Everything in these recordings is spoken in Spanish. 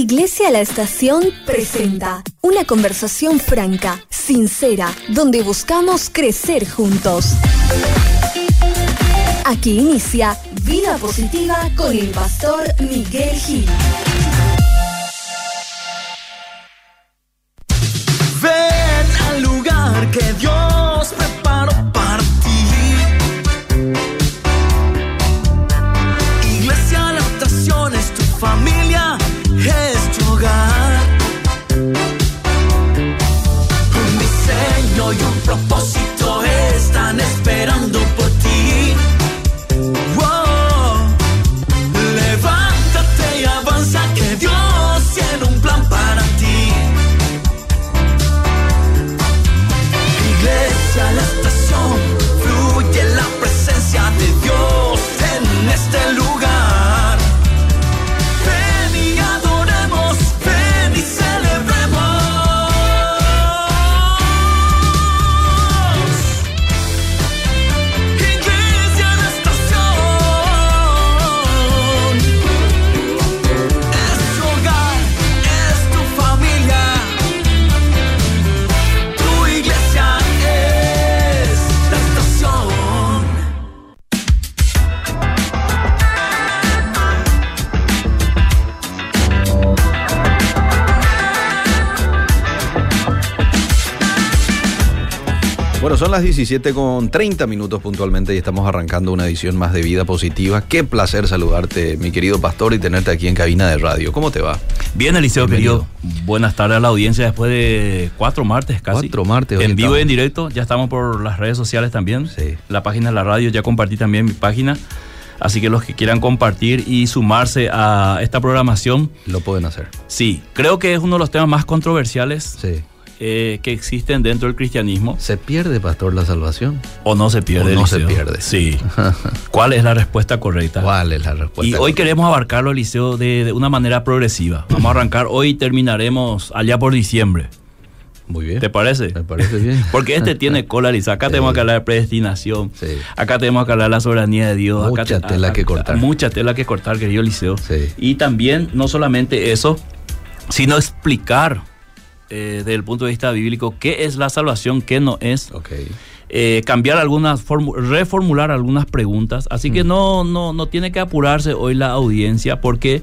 Iglesia La Estación presenta una conversación franca, sincera, donde buscamos crecer juntos. Aquí inicia Vida Positiva con el pastor Miguel Gil. Bueno, son las 17 con 30 minutos puntualmente y estamos arrancando una edición más de Vida Positiva. Qué placer saludarte, mi querido pastor, y tenerte aquí en cabina de radio. ¿Cómo te va? Bien, Eliseo, Bienvenido. querido. Buenas tardes a la audiencia después de cuatro martes casi. Cuatro martes, hoy En vivo y en directo. Ya estamos por las redes sociales también. Sí. La página de la radio, ya compartí también mi página. Así que los que quieran compartir y sumarse a esta programación, Lo pueden hacer. sí, creo que es uno de los temas más controversiales Sí. Eh, que existen dentro del cristianismo. ¿Se pierde, pastor, la salvación? ¿O no se pierde? O no se pierde. Sí. ¿Cuál es la respuesta correcta? ¿Cuál es la respuesta? Y hoy queremos abarcarlo, Eliseo, de, de una manera progresiva. Vamos a arrancar hoy y terminaremos allá por diciembre. Muy bien. ¿Te parece? Me parece bien. Porque este tiene cola, Eliseo. Acá Sí. tenemos que hablar de predestinación. Sí. Acá tenemos que hablar de la soberanía de Dios. Mucha Acá te- tela acá- que cortar. Mucha tela que cortar, querido Eliseo. Sí. Y también, no solamente eso, sino explicar eh, desde el punto de vista bíblico qué es la salvación, qué no es. Eh, cambiar algunas, formu- reformular algunas preguntas. Así Mm. que no, no, no tiene que apurarse hoy la audiencia porque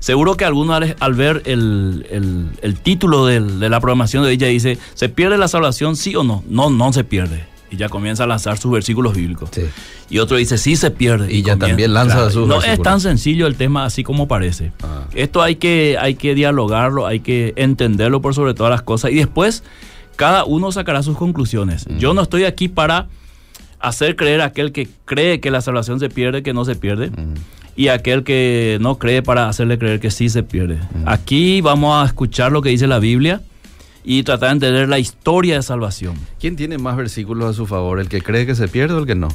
seguro que algunos al, al ver el, el- el título del- de la programación de ella dice, ¿se pierde la salvación sí o no? No, no se pierde. Y ya comienza a lanzar sus versículos bíblicos. Sí. Y otro dice, sí se pierde. Y ya comienza- también lanza sus No es versículos. tan sencillo el tema así como parece. Ah. Esto hay que, hay que dialogarlo, hay que entenderlo por sobre todas las cosas. Y después cada uno sacará sus conclusiones. Mm. Yo no estoy aquí para hacer creer a aquel que cree que la salvación se pierde, que no se pierde. Mm. Y aquel que no cree para hacerle creer que sí se pierde. Mm. Aquí vamos a escuchar lo que dice la Biblia y tratar de entender la historia de salvación. ¿Quién tiene más versículos a su favor? ¿El que cree que se pierde o el que no?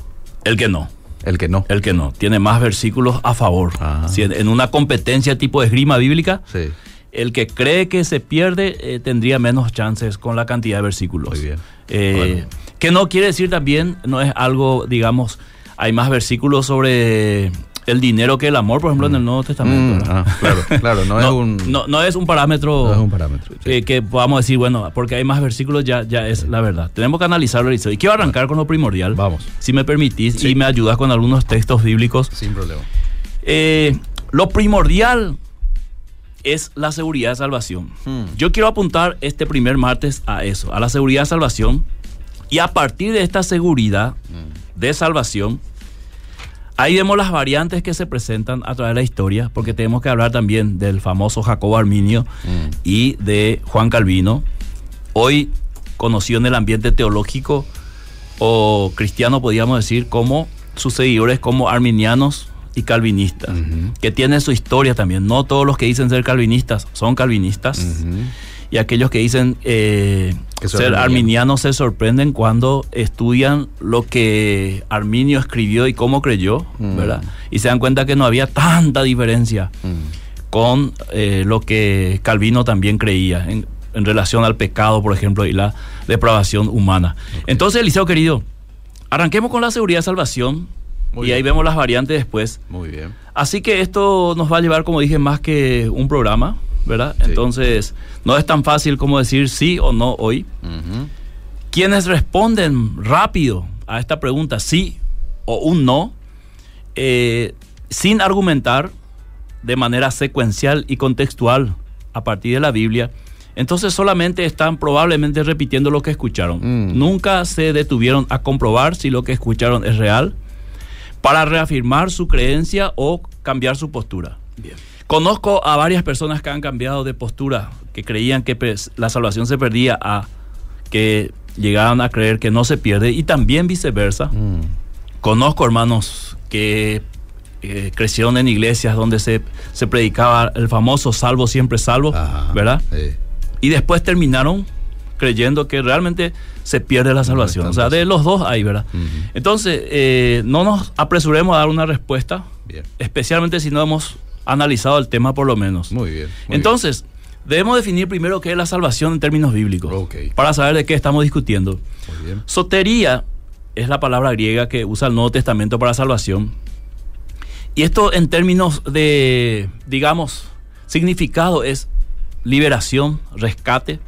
El que no. El que no. El que no. Tiene más versículos a favor. Ah. Si en, en una competencia tipo de esgrima bíblica, Sí. el que cree que se pierde eh, tendría menos chances con la cantidad de versículos. Muy bien. Eh, Bueno. Que no quiere decir también, no es algo, digamos, hay más versículos sobre el dinero que el amor, por ejemplo, en el Nuevo Testamento. Mm, ah, claro, claro, no, es un, no, no es un parámetro, no es un parámetro. sí. eh, que podamos decir, bueno, porque hay más versículos ya, ya es la verdad. Tenemos que analizarlo. Y quiero arrancar con lo primordial. Vamos. Si me permitís Sí. y me ayudas con algunos textos bíblicos. Sin problema. Eh, lo primordial es la seguridad de salvación. Hmm. Yo quiero apuntar este primer martes a eso, a la seguridad de salvación. Y a partir de esta seguridad de salvación, ahí vemos las variantes que se presentan a través de la historia, porque tenemos que hablar también del famoso Jacobo Arminio Mm. y de Juan Calvino, hoy conocido en el ambiente teológico o cristiano, podríamos decir, como sus seguidores como arminianos y calvinistas, que tienen su historia también. No todos los que dicen ser calvinistas son calvinistas. Y aquellos que dicen eh, ser arminianos. arminianos se sorprenden cuando estudian lo que Arminio escribió y cómo creyó, Mm. ¿verdad? Y se dan cuenta que no había tanta diferencia Mm. con eh, lo que Calvino también creía en, en relación al pecado, por ejemplo, y la depravación humana. Entonces, Eliseo querido, arranquemos con la seguridad de salvación Muy y bien. ahí vemos las variantes después. Muy bien. Así que esto nos va a llevar, como dije, más que un programa, ¿verdad? Sí. Entonces, no es tan fácil como decir sí o no hoy. Quienes responden rápido a esta pregunta, sí o un no, eh, sin argumentar de manera secuencial y contextual a partir de la Biblia, entonces solamente están probablemente repitiendo lo que escucharon. Mm. Nunca se detuvieron a comprobar si lo que escucharon es real para reafirmar su creencia o cambiar su postura. Conozco a varias personas que han cambiado de postura, que creían que pues, la salvación se perdía a que llegaban a creer que no se pierde y también viceversa. Mm. Conozco hermanos que eh, crecieron en iglesias donde se, se predicaba el famoso salvo siempre salvo, Ajá. ¿verdad? Sí. Y después terminaron creyendo que realmente se pierde la salvación. o sea, de los dos hay, ¿verdad? Entonces, eh, no nos apresuremos a dar una respuesta, Bien. especialmente si no hemos analizado el tema por lo menos. Muy bien. muy Entonces, debemos definir primero qué es la salvación en términos bíblicos, Ok. para saber de qué estamos discutiendo. Muy bien. Sotería es la palabra griega que usa el Nuevo Testamento para salvación. Y esto en términos de, digamos, significado es liberación, rescate.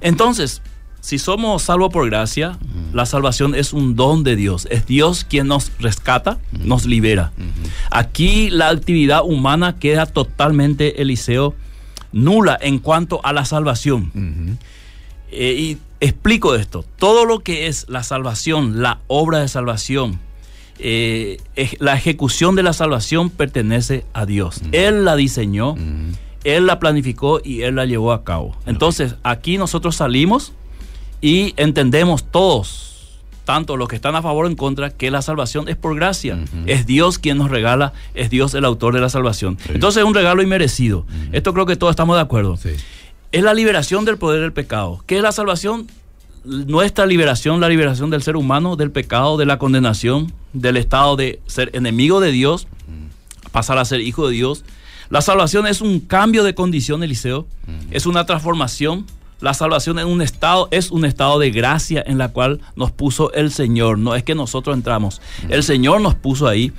Entonces, si somos salvos por gracia, la salvación es un don de Dios. Es Dios quien nos rescata, nos libera. Aquí la actividad humana queda totalmente, Eliseo, nula en cuanto a la salvación. Eh, y explico esto. Todo lo que es la salvación, la obra de salvación, eh, la ejecución de la salvación pertenece a Dios. Él la diseñó. Él la planificó y Él la llevó a cabo. Entonces, aquí nosotros salimos y entendemos todos, tanto los que están a favor o en contra, que la salvación es por gracia. Es Dios quien nos regala, es Dios el autor de la salvación. Sí. Entonces es un regalo inmerecido. Esto creo que todos estamos de acuerdo Sí. es la liberación del poder del pecado. ¿Qué es la salvación? Nuestra liberación, la liberación del ser humano, del pecado, de la condenación, del estado de ser enemigo de Dios, pasar a ser hijo de Dios. La salvación es un cambio de condición, Eliseo, es una transformación. La salvación en un estado es un estado de gracia en la cual nos puso el Señor. No es que nosotros entramos. El Señor nos puso ahí.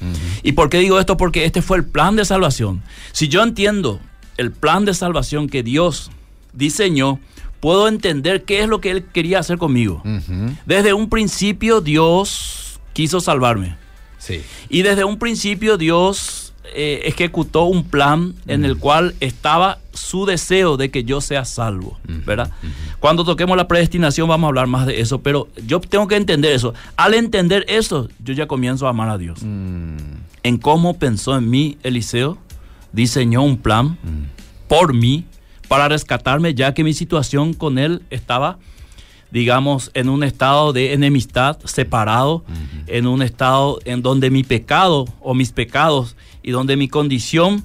¿Y por qué digo esto? Porque este fue el plan de salvación. Si yo entiendo el plan de salvación que Dios diseñó, puedo entender qué es lo que Él quería hacer conmigo. Desde un principio Dios quiso salvarme. Sí. Y desde un principio Dios eh, ejecutó un plan en el cual estaba su deseo de que yo sea salvo, ¿verdad? Cuando toquemos la predestinación vamos a hablar más de eso, pero yo tengo que entender eso. Al entender eso, yo ya comienzo a amar a Dios. Mm. En cómo pensó en mí Eliseo, diseñó un plan por mí para rescatarme, ya que mi situación con él estaba digamos, en un estado de enemistad, separado, en un estado en donde mi pecado o mis pecados y donde mi condición,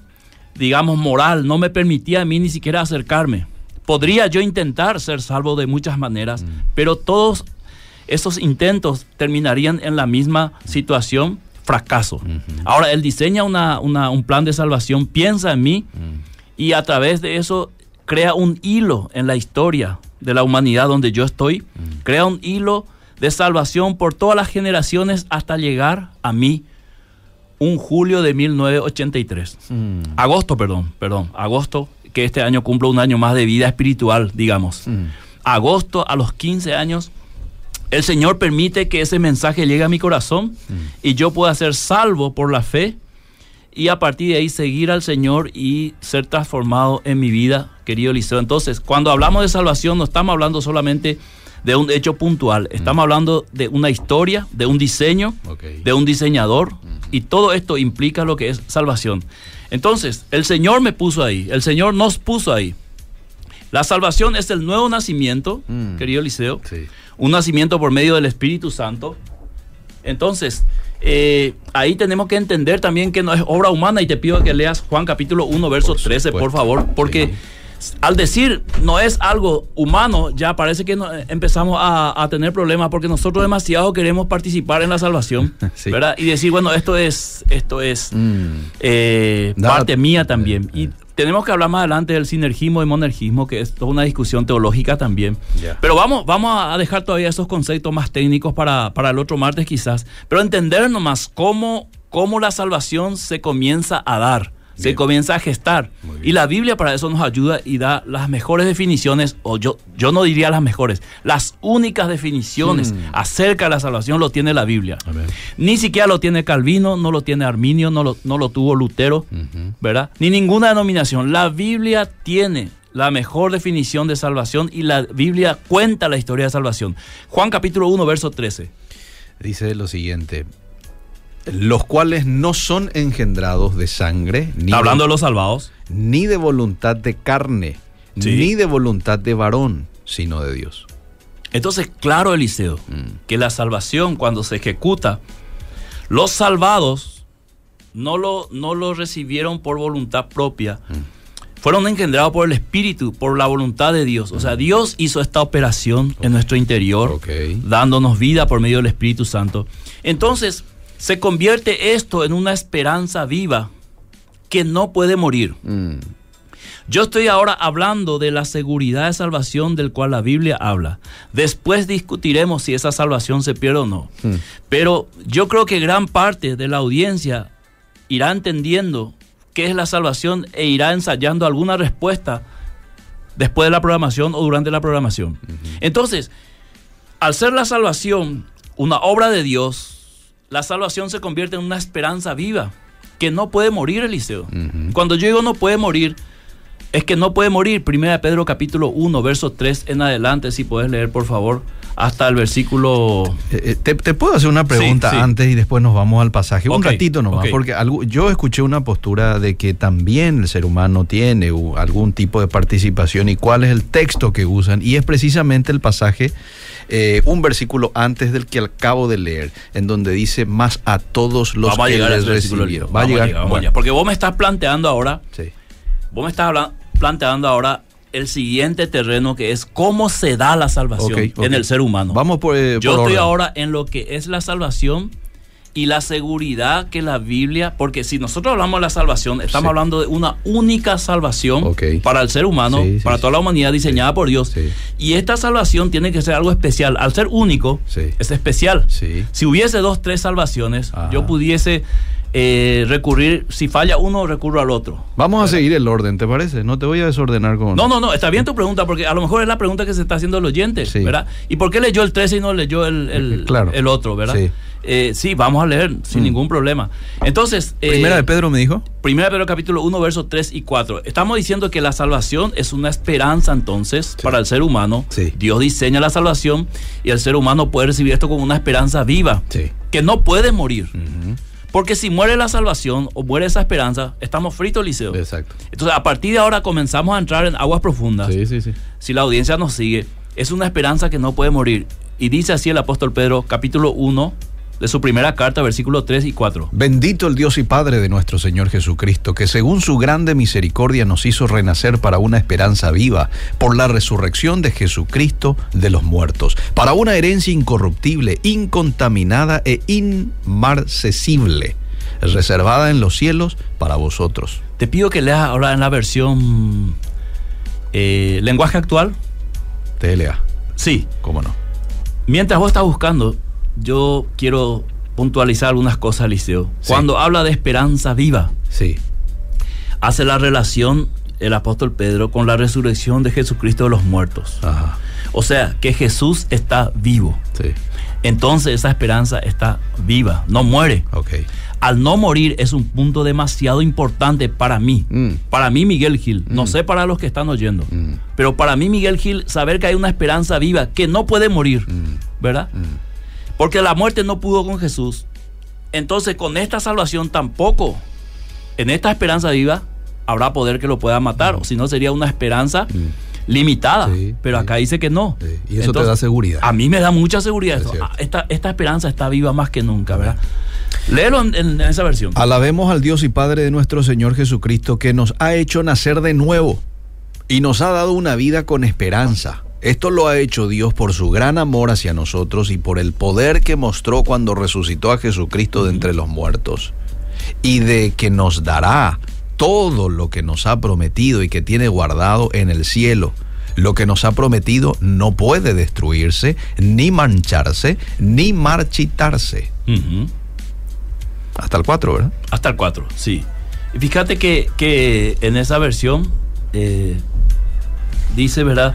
digamos, moral no me permitía a mí ni siquiera acercarme. Podría yo intentar ser salvo de muchas maneras, pero todos esos intentos terminarían en la misma situación, fracaso. Ahora, Él diseña una- una- un plan de salvación, piensa en mí y a través de eso crea un hilo en la historia de la humanidad donde yo estoy, crea un hilo de salvación por todas las generaciones hasta llegar a mí un julio de 1983. Mm. Agosto, perdón, perdón, agosto, que este año cumplo un año más de vida espiritual, digamos. Mm. Agosto, a los 15 años, el Señor permite que ese mensaje llegue a mi corazón y yo pueda ser salvo por la fe y a partir de ahí seguir al Señor y ser transformado en mi vida, querido Eliseo. Entonces, cuando hablamos de salvación, no estamos hablando solamente de un hecho puntual, estamos hablando de una historia, de un diseño, de un diseñador, y todo esto implica lo que es salvación. Entonces, el Señor me puso ahí, el Señor nos puso ahí. La salvación es el nuevo nacimiento, Mm. querido Eliseo, Sí. un nacimiento por medio del Espíritu Santo. Entonces, eh, ahí tenemos que entender también que no es obra humana y te pido que leas Juan capítulo 1, verso Por 13, por favor, porque al decir no es algo humano, ya parece que no- empezamos a, a tener problemas porque nosotros demasiado queremos participar en la salvación, Sí. ¿verdad? Y decir, bueno, esto es, esto es Mm. eh, parte mía también. Eh, Y eh. tenemos que hablar más adelante del sinergismo y monergismo, que es toda una discusión teológica también. Pero vamos, vamos a dejar todavía esos conceptos más técnicos para, para el otro martes quizás. Pero entender nomás cómo, cómo la salvación se comienza a dar se Bien. comienza a gestar. Y la Biblia para eso nos ayuda y da las mejores definiciones, o yo, yo no diría las mejores, las únicas definiciones Hmm. acerca de la salvación lo tiene la Biblia. Amén. Ni siquiera lo tiene Calvino, no lo tiene Arminio, no lo, no lo tuvo Lutero. ¿verdad? Ni ninguna denominación. La Biblia tiene la mejor definición de salvación y la Biblia cuenta la historia de salvación. Juan capítulo 1, verso 13. Dice lo siguiente. Los cuales no son engendrados de sangre, ni Está hablando de los salvados. ni de voluntad de carne, Sí. ni de voluntad de varón, sino de Dios. Entonces, claro, Eliseo, Mm. que la salvación cuando se ejecuta, los salvados no lo, no lo recibieron por voluntad propia, fueron engendrados por el Espíritu, por la voluntad de Dios. O sea, Dios hizo esta operación en nuestro interior, dándonos vida por medio del Espíritu Santo. Entonces, se convierte esto en una esperanza viva que no puede morir. Mm. Yo estoy ahora hablando de la seguridad de salvación del cual la Biblia habla. Después discutiremos si esa salvación se pierde o no. Mm. Pero yo creo que gran parte de la audiencia irá entendiendo qué es la salvación e irá ensayando alguna respuesta después de la programación o durante la programación. Entonces, al ser la salvación una obra de Dios, la salvación se convierte en una esperanza viva que no puede morir, Eliseo. Cuando yo digo no puede morir, es que no puede morir. Primera de Pedro capítulo 1, verso 3 en adelante, si puedes leer, por favor, hasta el versículo... Eh, eh, Te, te puedo hacer una pregunta Sí, sí. antes y después nos vamos al pasaje. Un ratito nomás, porque algo- yo escuché una postura de que también el ser humano tiene algún tipo de participación y cuál es el texto que usan. Y es precisamente el pasaje, eh, un versículo antes del que acabo de leer, en donde dice más a todos los vamos a que llegar a les ese versículo. recibieron. Va a llegar. Bueno, allá. Porque vos me estás planteando ahora, sí. vos me estás planteando ahora el siguiente terreno que es cómo se da la salvación en el ser humano. Vamos por. eh, Yo por estoy orden. ahora en lo que es la salvación y la seguridad que la Biblia, porque si nosotros hablamos de la salvación, estamos Sí. hablando de una única salvación para el ser humano, Sí, sí, para toda la humanidad diseñada por Dios. Y esta salvación tiene que ser algo especial. Al ser único, es especial. Si hubiese dos, tres salvaciones, Ajá. yo pudiese eh, recurrir, si falla uno, recurro al otro. Vamos a seguir el orden, ¿te parece? No te voy a desordenar con. No, no, no, está bien tu pregunta, porque a lo mejor es la pregunta que se está haciendo el oyente, Sí. ¿verdad? ¿Y por qué leyó el 13 y no leyó el, el, claro. el otro, verdad? Sí. Eh, sí, vamos a leer sin Mm. ningún problema. Entonces, eh, Primera de Pedro me dijo. Primera de Pedro capítulo 1, versos 3 y 4. Estamos diciendo que la salvación es una esperanza entonces Sí. para el ser humano. Sí. Dios diseña la salvación y el ser humano puede recibir esto como una esperanza viva, Sí. que no puede morir. Ujú. Porque si muere la salvación o muere esa esperanza, estamos fritos, Liceo. Exacto. Entonces, a partir de ahora comenzamos a entrar en aguas profundas. Sí, sí, sí. Si la audiencia nos sigue, es una esperanza que no puede morir. Y dice así el apóstol Pedro, capítulo 1 de su primera carta, versículos 3 y 4. Bendito el Dios y Padre de nuestro Señor Jesucristo, que según su grande misericordia nos hizo renacer para una esperanza viva, por la resurrección de Jesucristo de los muertos, para una herencia incorruptible, incontaminada e inmarcesible, reservada en los cielos para vosotros. Te pido que leas ahora en la versión eh, lenguaje actual. TLA, Sí, cómo no. mientras vos estás buscando, yo quiero puntualizar algunas cosas, Liceo. Sí. Cuando habla de esperanza viva, Sí, hace la relación el apóstol Pedro con la resurrección de Jesucristo de los muertos. ajá, O sea, que Jesús está vivo. sí, Entonces esa esperanza está viva, no muere. Al no morir es un punto demasiado importante para mí. Mm. Para mí, Miguel Gil. No Mm. sé para los que están oyendo. Mm. Pero para mí, Miguel Gil, saber que hay una esperanza viva que no puede morir. ¿Verdad? Porque la muerte no pudo con Jesús. Entonces, con esta salvación tampoco, en esta esperanza viva, habrá poder que lo pueda matar. O si no, sería una esperanza limitada. Sí, Pero sí. acá dice que no. Y eso te da seguridad. A mí me da mucha seguridad. Es esto. cierto. Ah, Esta, esta esperanza está viva más que nunca, ¿verdad? Léelo en, en esa versión. Alabemos al Dios y Padre de nuestro Señor Jesucristo que nos ha hecho nacer de nuevo y nos ha dado una vida con esperanza. Esto lo ha hecho Dios por su gran amor hacia nosotros y por el poder que mostró cuando resucitó a Jesucristo de entre los muertos. Y de que nos dará todo lo que nos ha prometido y que tiene guardado en el cielo. Lo que nos ha prometido no puede destruirse, ni mancharse, ni marchitarse. Hasta el 4, ¿verdad? Hasta el 4, sí. Y Fíjate que, que en esa versión eh, dice, ¿verdad?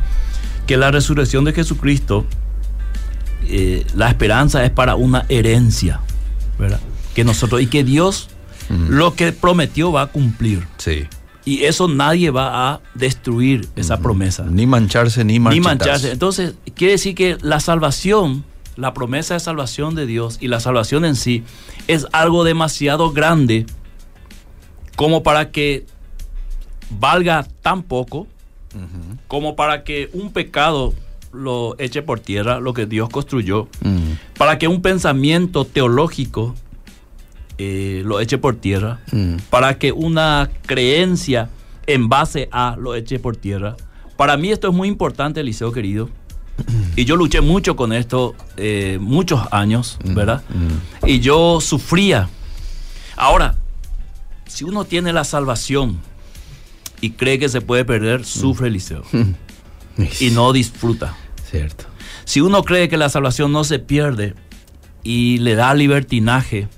Que la resurrección de Jesucristo, eh, la esperanza es para una herencia, ¿verdad? Que nosotros, y que Dios lo que prometió va a cumplir. Sí. Y eso nadie va a destruir esa promesa. Ni mancharse ni Ni marchitarse. mancharse. Entonces, quiere decir que la salvación, la promesa de salvación de Dios y la salvación en sí es algo demasiado grande como para que valga tan poco, como para que un pecado lo eche por tierra, lo que Dios construyó, para que un pensamiento teológico eh, lo eche por tierra, para que una creencia en base a lo eche por tierra. Para mí esto es muy importante, Eliseo querido. Y yo luché mucho con esto eh, muchos años, ¿verdad? Y yo sufría. Ahora, si uno tiene la salvación y cree que se puede perder, sufre Eliseo. Y no disfruta. Cierto. Si uno cree que la salvación no se pierde y le da libertinaje,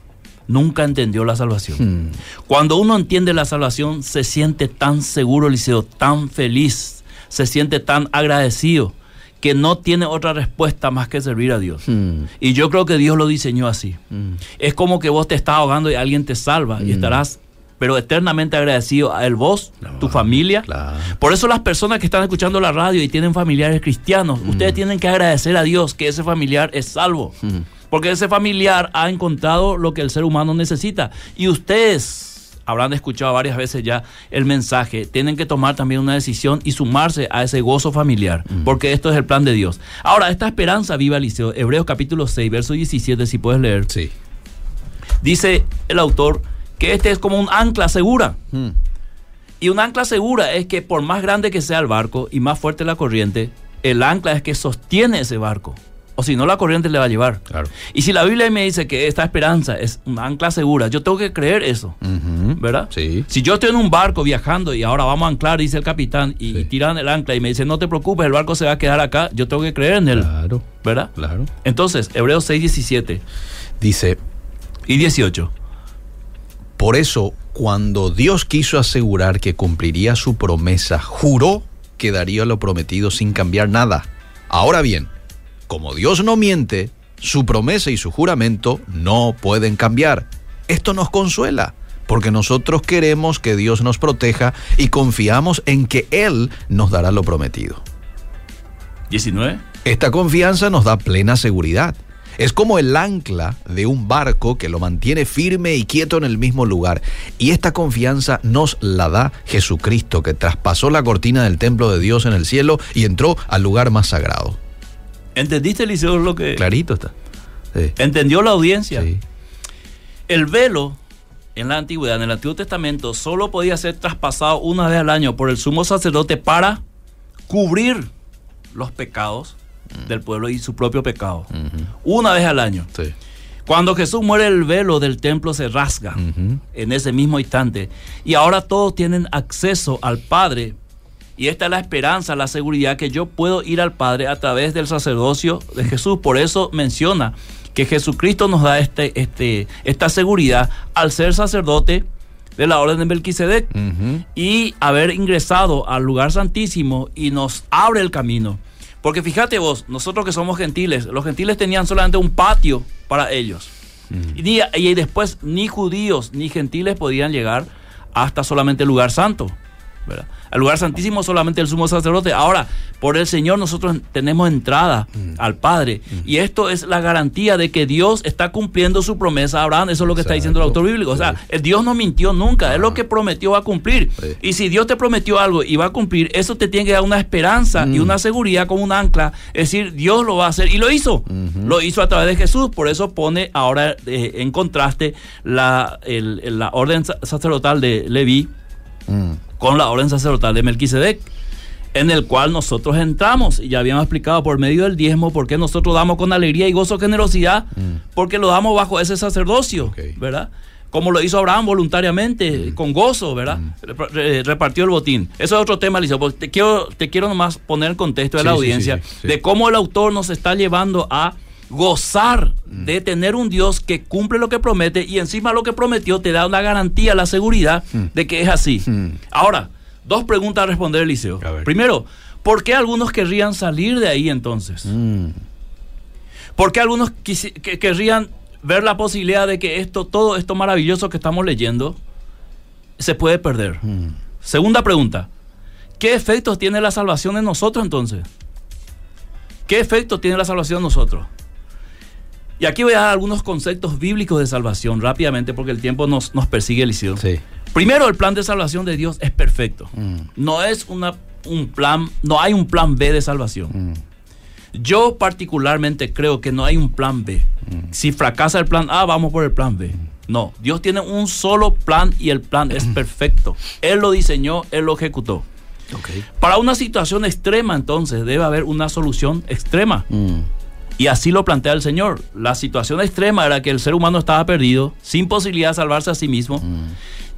nunca entendió la salvación. Mm. Cuando uno entiende la salvación, se siente tan seguro, Eliseo, tan feliz, se siente tan agradecido, que no tiene otra respuesta más que servir a Dios. Mm. Y yo creo que Dios lo diseñó así. Mm. Es como que vos te estás ahogando y alguien te salva y estarás, pero eternamente agradecido a él, vos, tu familia. Claro. Por eso las personas que están escuchando la radio y tienen familiares cristianos, ustedes tienen que agradecer a Dios que ese familiar es salvo. Porque ese familiar ha encontrado lo que el ser humano necesita. Y ustedes habrán escuchado varias veces ya el mensaje, tienen que tomar también una decisión y sumarse a ese gozo familiar, porque esto es el plan de Dios. Ahora, esta esperanza viva, Liceo, Hebreos capítulo 6, verso 17, si puedes leer, Sí. dice el autor que este es como un ancla segura. Mm. Y un ancla segura es que por más grande que sea el barco y más fuerte la corriente, el ancla es que sostiene ese barco. O si no, la corriente le va a llevar. Claro. Y si la Biblia me dice que esta esperanza es un ancla segura, yo tengo que creer eso. ¿Verdad? Sí. Si yo estoy en un barco viajando y ahora vamos a anclar, dice el capitán, y, Sí. y tiran el ancla y me dice, no te preocupes, el barco se va a quedar acá, yo tengo que creer en él. Claro. ¿Verdad? Claro. Entonces, Hebreos 6, 17 Dice, y 18. Por eso, cuando Dios quiso asegurar que cumpliría su promesa, juró que daría lo prometido sin cambiar nada. Ahora bien, como Dios no miente, su promesa y su juramento no pueden cambiar. Esto nos consuela, porque nosotros queremos que Dios nos proteja y confiamos en que Él nos dará lo prometido. 19. Esta confianza nos da plena seguridad. Es como el ancla de un barco que lo mantiene firme y quieto en el mismo lugar. Y esta confianza nos la da Jesucristo, que traspasó la cortina del templo de Dios en el cielo y entró al lugar más sagrado. ¿Entendiste, Eliseo, lo que... Clarito está. Sí. ¿Entendió la audiencia? Sí. El velo en la antigüedad, en el Antiguo Testamento, solo podía ser traspasado una vez al año por el sumo sacerdote para cubrir los pecados del pueblo y su propio pecado. Una vez al año. Sí. Cuando Jesús muere, el velo del templo se rasga en ese mismo instante. Y ahora todos tienen acceso al Padre. Y esta es la esperanza, la seguridad que yo puedo ir al Padre a través del sacerdocio de Jesús. Por eso menciona que Jesucristo nos da este, este, esta seguridad al ser sacerdote de la orden de Melquisedec y haber ingresado al lugar santísimo y nos abre el camino. Porque fíjate vos, nosotros que somos gentiles, los gentiles tenían solamente un patio para ellos. Y, ni- y después ni judíos ni gentiles podían llegar hasta solamente el lugar santo. ¿Verdad? Al lugar santísimo solamente el sumo sacerdote. Ahora, por el Señor nosotros tenemos entrada al Padre. Y esto es la garantía de que Dios está cumpliendo su promesa a Abraham. Eso es lo que está diciendo el autor bíblico. O sea, Sí. el Dios no mintió nunca. Es lo que prometió va a cumplir. Sí. Y si Dios te prometió algo y va a cumplir, eso te tiene que dar una esperanza y una seguridad como un ancla. Es decir, Dios lo va a hacer. Y lo hizo. Lo hizo a través de Jesús. Por eso pone ahora eh, en contraste la, el- la orden sa- sacerdotal de Leví Mm. con la orden sacerdotal de Melquisedec, en el cual nosotros entramos. Y ya habíamos explicado por medio del diezmo por qué nosotros damos con alegría y gozo generosidad, porque lo damos bajo ese sacerdocio. ¿verdad? Como lo hizo Abraham voluntariamente, con gozo, ¿verdad? Re- repartió el botín. Eso es otro tema, Liceo, porque te quiero, te quiero nomás poner el contexto de Sí, la audiencia, sí, sí, sí. de cómo el autor nos está llevando a gozar de tener un Dios que cumple lo que promete y encima lo que prometió te da una garantía, la seguridad de que es así. Mm. Ahora, dos preguntas a responder, Eliseo. A. Primero, ¿por qué algunos querrían salir de ahí entonces? Mm. ¿Por qué algunos que- querrían ver la posibilidad de que esto, todo esto maravilloso que estamos leyendo, se puede perder? Mm. Segunda pregunta, ¿qué efectos tiene la salvación en nosotros entonces? ¿Qué efectos tiene la salvación en nosotros? Y aquí voy a dar algunos conceptos bíblicos de salvación rápidamente porque el tiempo nos, nos persigue, Eliseo. Sí. Primero, el plan de salvación de Dios es perfecto. Mm. No es una, un plan, no hay un plan B de salvación. Mm. Yo particularmente creo que no hay un plan B. Si fracasa el plan A, vamos por el plan B. No, Dios tiene un solo plan y el plan es perfecto. Él lo diseñó, Él lo ejecutó. Ok. Para una situación extrema, entonces, debe haber una solución extrema. Mm. Y así lo plantea el Señor. La situación extrema era que el ser humano estaba perdido, sin posibilidad de salvarse a sí mismo.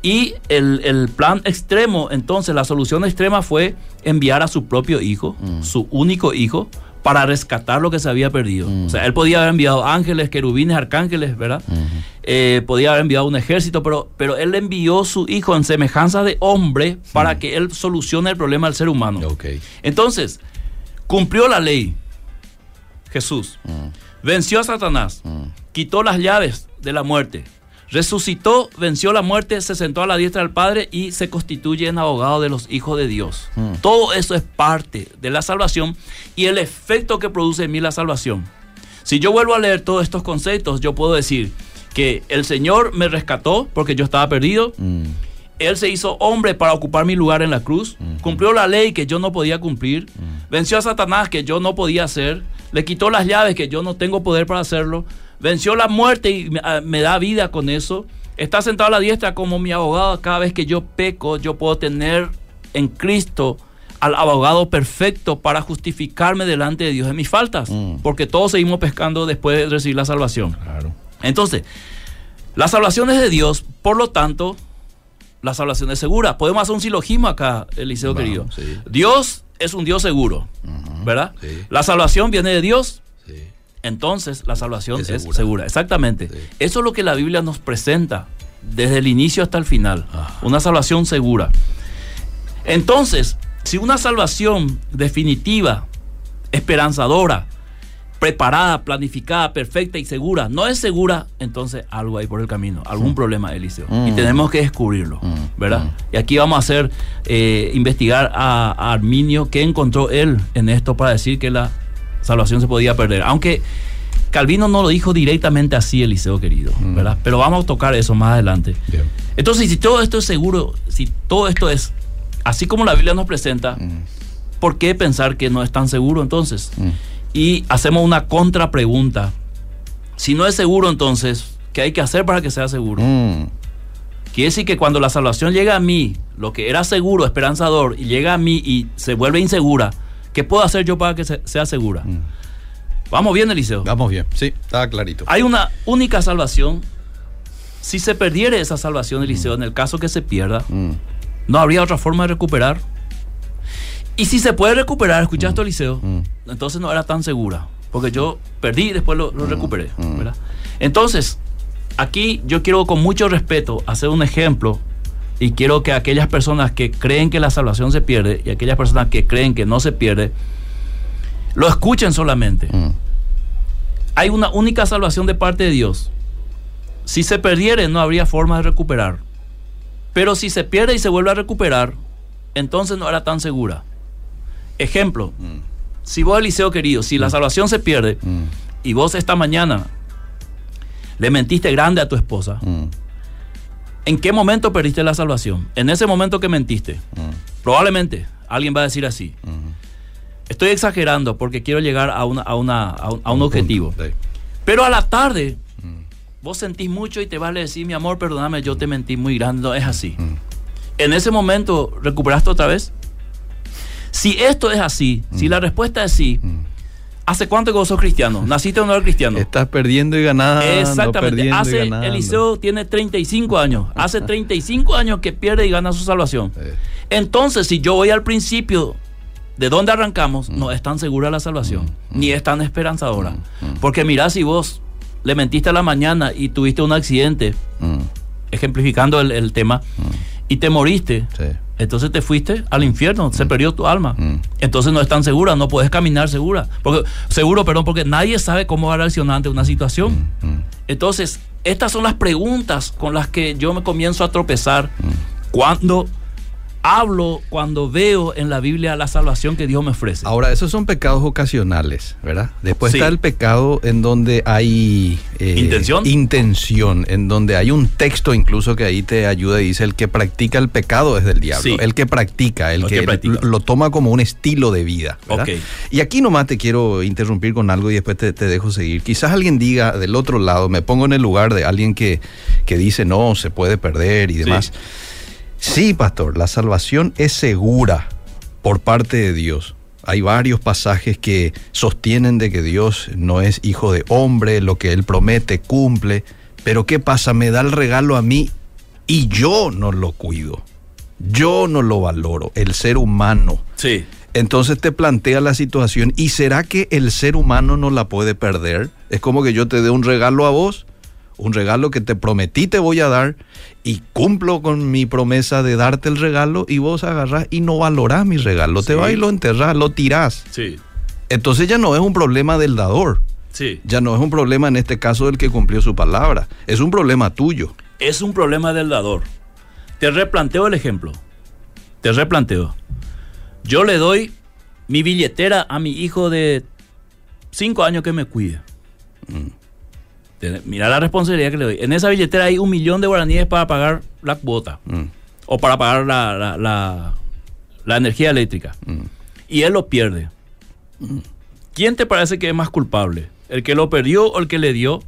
Y el, el plan extremo, entonces, la solución extrema fue enviar a su propio hijo, su único hijo, para rescatar lo que se había perdido. O sea, él podía haber enviado ángeles, querubines, arcángeles, ¿verdad? Eh, podía haber enviado un ejército, pero, pero él envió su hijo en semejanza de hombre para que él solucione el problema del ser humano. Entonces, cumplió la ley Jesús. Venció a Satanás. Quitó las llaves de la muerte. Resucitó, venció la muerte, se sentó a la diestra del Padre y se constituye en abogado de los hijos de Dios. Todo eso es parte de la salvación y el efecto que produce en mí la salvación. Si yo vuelvo a leer todos estos conceptos, yo puedo decir que el Señor me rescató porque yo estaba perdido. Mm. Él se hizo hombre para ocupar mi lugar en la cruz. Cumplió la ley que yo no podía cumplir. Venció a Satanás que yo no podía hacer. Le quitó las llaves que yo no tengo poder para hacerlo. Venció la muerte y me, ah, me da vida con eso. Está sentado a la diestra como mi abogado. Cada vez que yo peco, yo puedo tener en Cristo al abogado perfecto para justificarme delante de Dios de mis faltas. Mm. Porque todos seguimos pescando después de recibir la salvación. Claro. Entonces, la salvación es de Dios, por lo tanto, la salvación es segura. Podemos hacer un silogismo acá, Eliseo Vamos, querido. sí. Dios es un Dios seguro, ¿verdad? sí. La salvación viene de Dios, Sí. entonces la salvación Es es, segura. segura. Exactamente. Eso es lo que la Biblia nos presenta desde el inicio hasta el final. Ajá. Una salvación segura. Entonces, si una salvación definitiva, esperanzadora, preparada, planificada, perfecta y segura, no es segura, entonces algo hay por el camino, algún problema, Eliseo. Y Mm. tenemos que descubrirlo, Mm. ¿verdad? Mm. Y aquí vamos a hacer, eh, investigar a, a Arminio qué encontró él en esto para decir que la salvación se podía perder. Aunque Calvino no lo dijo directamente así, Eliseo querido. ¿verdad? Pero vamos a tocar eso más adelante. Bien. Entonces, si todo esto es seguro, si todo esto es así como la Biblia nos presenta. ¿por qué pensar que no es tan seguro entonces? Mm. Y hacemos una contrapregunta. Si no es seguro, entonces, ¿qué hay que hacer para que sea seguro? Mm. Quiere decir que cuando la salvación llega a mí, lo que era seguro, esperanzador, y llega a mí y se vuelve insegura, ¿qué puedo hacer yo para que se- sea segura? Mm. Vamos bien, Eliseo. Vamos bien. Sí, está clarito. Hay una única salvación. Si se perdiere esa salvación, Eliseo, en el caso que se pierda, Mm. no habría otra forma de recuperar. Y si se puede recuperar, ¿escuchaste, Eliseo? Mm. Entonces no era tan segura. Porque yo perdí y después lo, lo recuperé. mm. ¿verdad? Entonces, aquí yo quiero con mucho respeto hacer un ejemplo y quiero que aquellas personas que creen que la salvación se pierde y aquellas personas que creen que no se pierde, lo escuchen solamente. Mm. Hay una única salvación de parte de Dios. Si se perdiere, no habría forma de recuperar. Pero si se pierde y se vuelve a recuperar, entonces no era tan segura. Ejemplo, Mm. si vos, Eliseo querido, si la salvación se pierde Mm. y vos esta mañana le mentiste grande a tu esposa, Mm. ¿en qué momento perdiste la salvación? En ese momento que mentiste. Mm. Probablemente alguien va a decir así. Mm. Estoy exagerando porque quiero llegar a, una, a, una, a un, a objetivo. sí. Pero a la tarde, Mm. vos sentís mucho y te vale decir, mi amor, perdóname, yo te mentí muy grande. No es así. Mm. En ese momento, ¿recuperaste otra vez? Si esto es así, si la respuesta es sí, Mm. ¿hace cuánto que vos sos cristiano? ¿Naciste o no eres cristiano? Estás perdiendo y ganando. Exactamente. perdiendo y Hace, ganando. Eliseo tiene 35 años. Hace 35 años que pierde y gana su salvación. Eh, Entonces, si yo voy al principio de dónde arrancamos, no es tan segura la salvación, ni es tan esperanzadora. Porque mirá si vos le mentiste a la mañana y tuviste un accidente, Mm, ejemplificando el, el tema, y te moriste. sí. Entonces te fuiste al infierno, se perdió tu alma. Mm. Entonces no es tan segura, no puedes caminar segura. Porque, seguro, perdón, porque nadie sabe cómo va a reaccionar ante una situación. Mm, Entonces, estas son las preguntas con las que yo me comienzo a tropezar Mm. cuando hablo, cuando veo en la Biblia la salvación que Dios me ofrece. Ahora, esos son pecados ocasionales, ¿verdad? Después Sí. está el pecado en donde hay... eh, ¿Intención? Intención, en donde hay un texto incluso que ahí te ayuda y dice, el que practica el pecado es del diablo. Sí. El que practica, el El que, que practica. lo toma como un estilo de vida. ¿verdad? Ok. Y aquí nomás te quiero interrumpir con algo y después te, te dejo seguir. Quizás alguien diga del otro lado, me pongo en el lugar de alguien que, que dice, no, se puede perder y demás. Sí, pastor, la salvación es segura por parte de Dios. Hay varios pasajes que sostienen de que Dios no es hijo de hombre, lo que Él promete cumple. Pero ¿qué pasa? Me da el regalo a mí y yo no lo cuido. Yo no lo valoro, el ser humano. Sí. Entonces te plantea la situación, ¿y será que el ser humano no la puede perder? Es como que yo te dé un regalo a vos, un regalo que te prometí te voy a dar, y cumplo con mi promesa de darte el regalo, y vos agarrás y no valorás mi regalo, te vas y lo enterrás, lo tirás. Sí. Entonces ya no es un problema del dador, Sí. ya no es un problema en este caso del que cumplió su palabra, es un problema tuyo. Es un problema del dador. Te replanteo el ejemplo. Te replanteo. Yo le doy mi billetera a mi hijo de 5 años que me cuide. Te- Mira la responsabilidad que le doy. En esa billetera hay un millón de guaraníes para pagar la cuota Mm, o para pagar la, la- la- la energía eléctrica. mm. Y él lo pierde. ¿Quién te parece que es más culpable? ¿El que lo perdió o el que le dio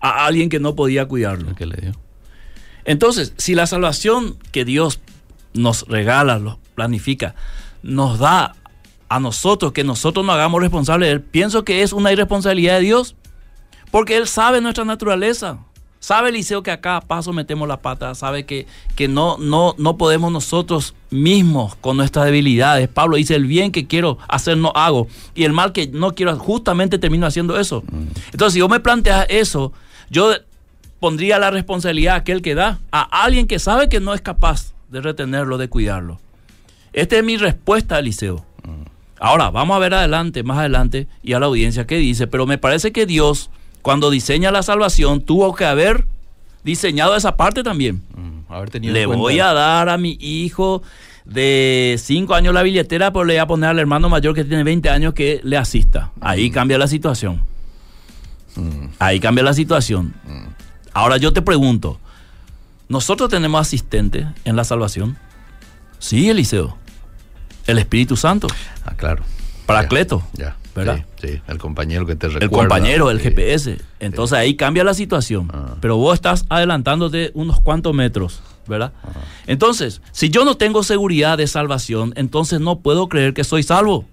a alguien que no podía cuidarlo? ¿Qué le dio? Entonces, si la salvación que Dios nos regala, lo planifica, nos da a nosotros que nosotros nos hagamos responsables de Él, pienso que es una irresponsabilidad de Dios, porque Él sabe nuestra naturaleza. Sabe Eliseo que acá a paso metemos la pata, sabe que, que no, no, no podemos nosotros mismos con nuestras debilidades. Pablo dice, el bien que quiero hacer no hago, y el mal que no quiero justamente termino haciendo eso. Entonces, si yo me plantea eso, yo pondría la responsabilidad a aquel que da, a alguien que sabe que no es capaz de retenerlo, de cuidarlo. Esta es mi respuesta, Eliseo. Ahora, vamos a ver adelante, más adelante, y a la audiencia qué dice, pero me parece que Dios, cuando diseña la salvación, tuvo que haber diseñado esa parte también. Mm, haber tenido Le voy a dar a mi hijo de 5 años la billetera, pero le voy a poner al hermano mayor que tiene 20 años que le asista. Ahí cambia la situación. Ahí cambia la situación. Ahora yo te pregunto, ¿nosotros tenemos asistente en la salvación? Sí, Eliseo. El Espíritu Santo. Ah, claro. Paracleto. Ya, ¿verdad? Sí, sí, el compañero que te recuerda. El compañero, el Sí. GPS. Entonces ahí cambia la situación. Ah. Pero vos estás adelantándote unos cuantos metros, ¿verdad? Entonces, si yo no tengo seguridad de salvación, entonces no puedo creer que soy salvo.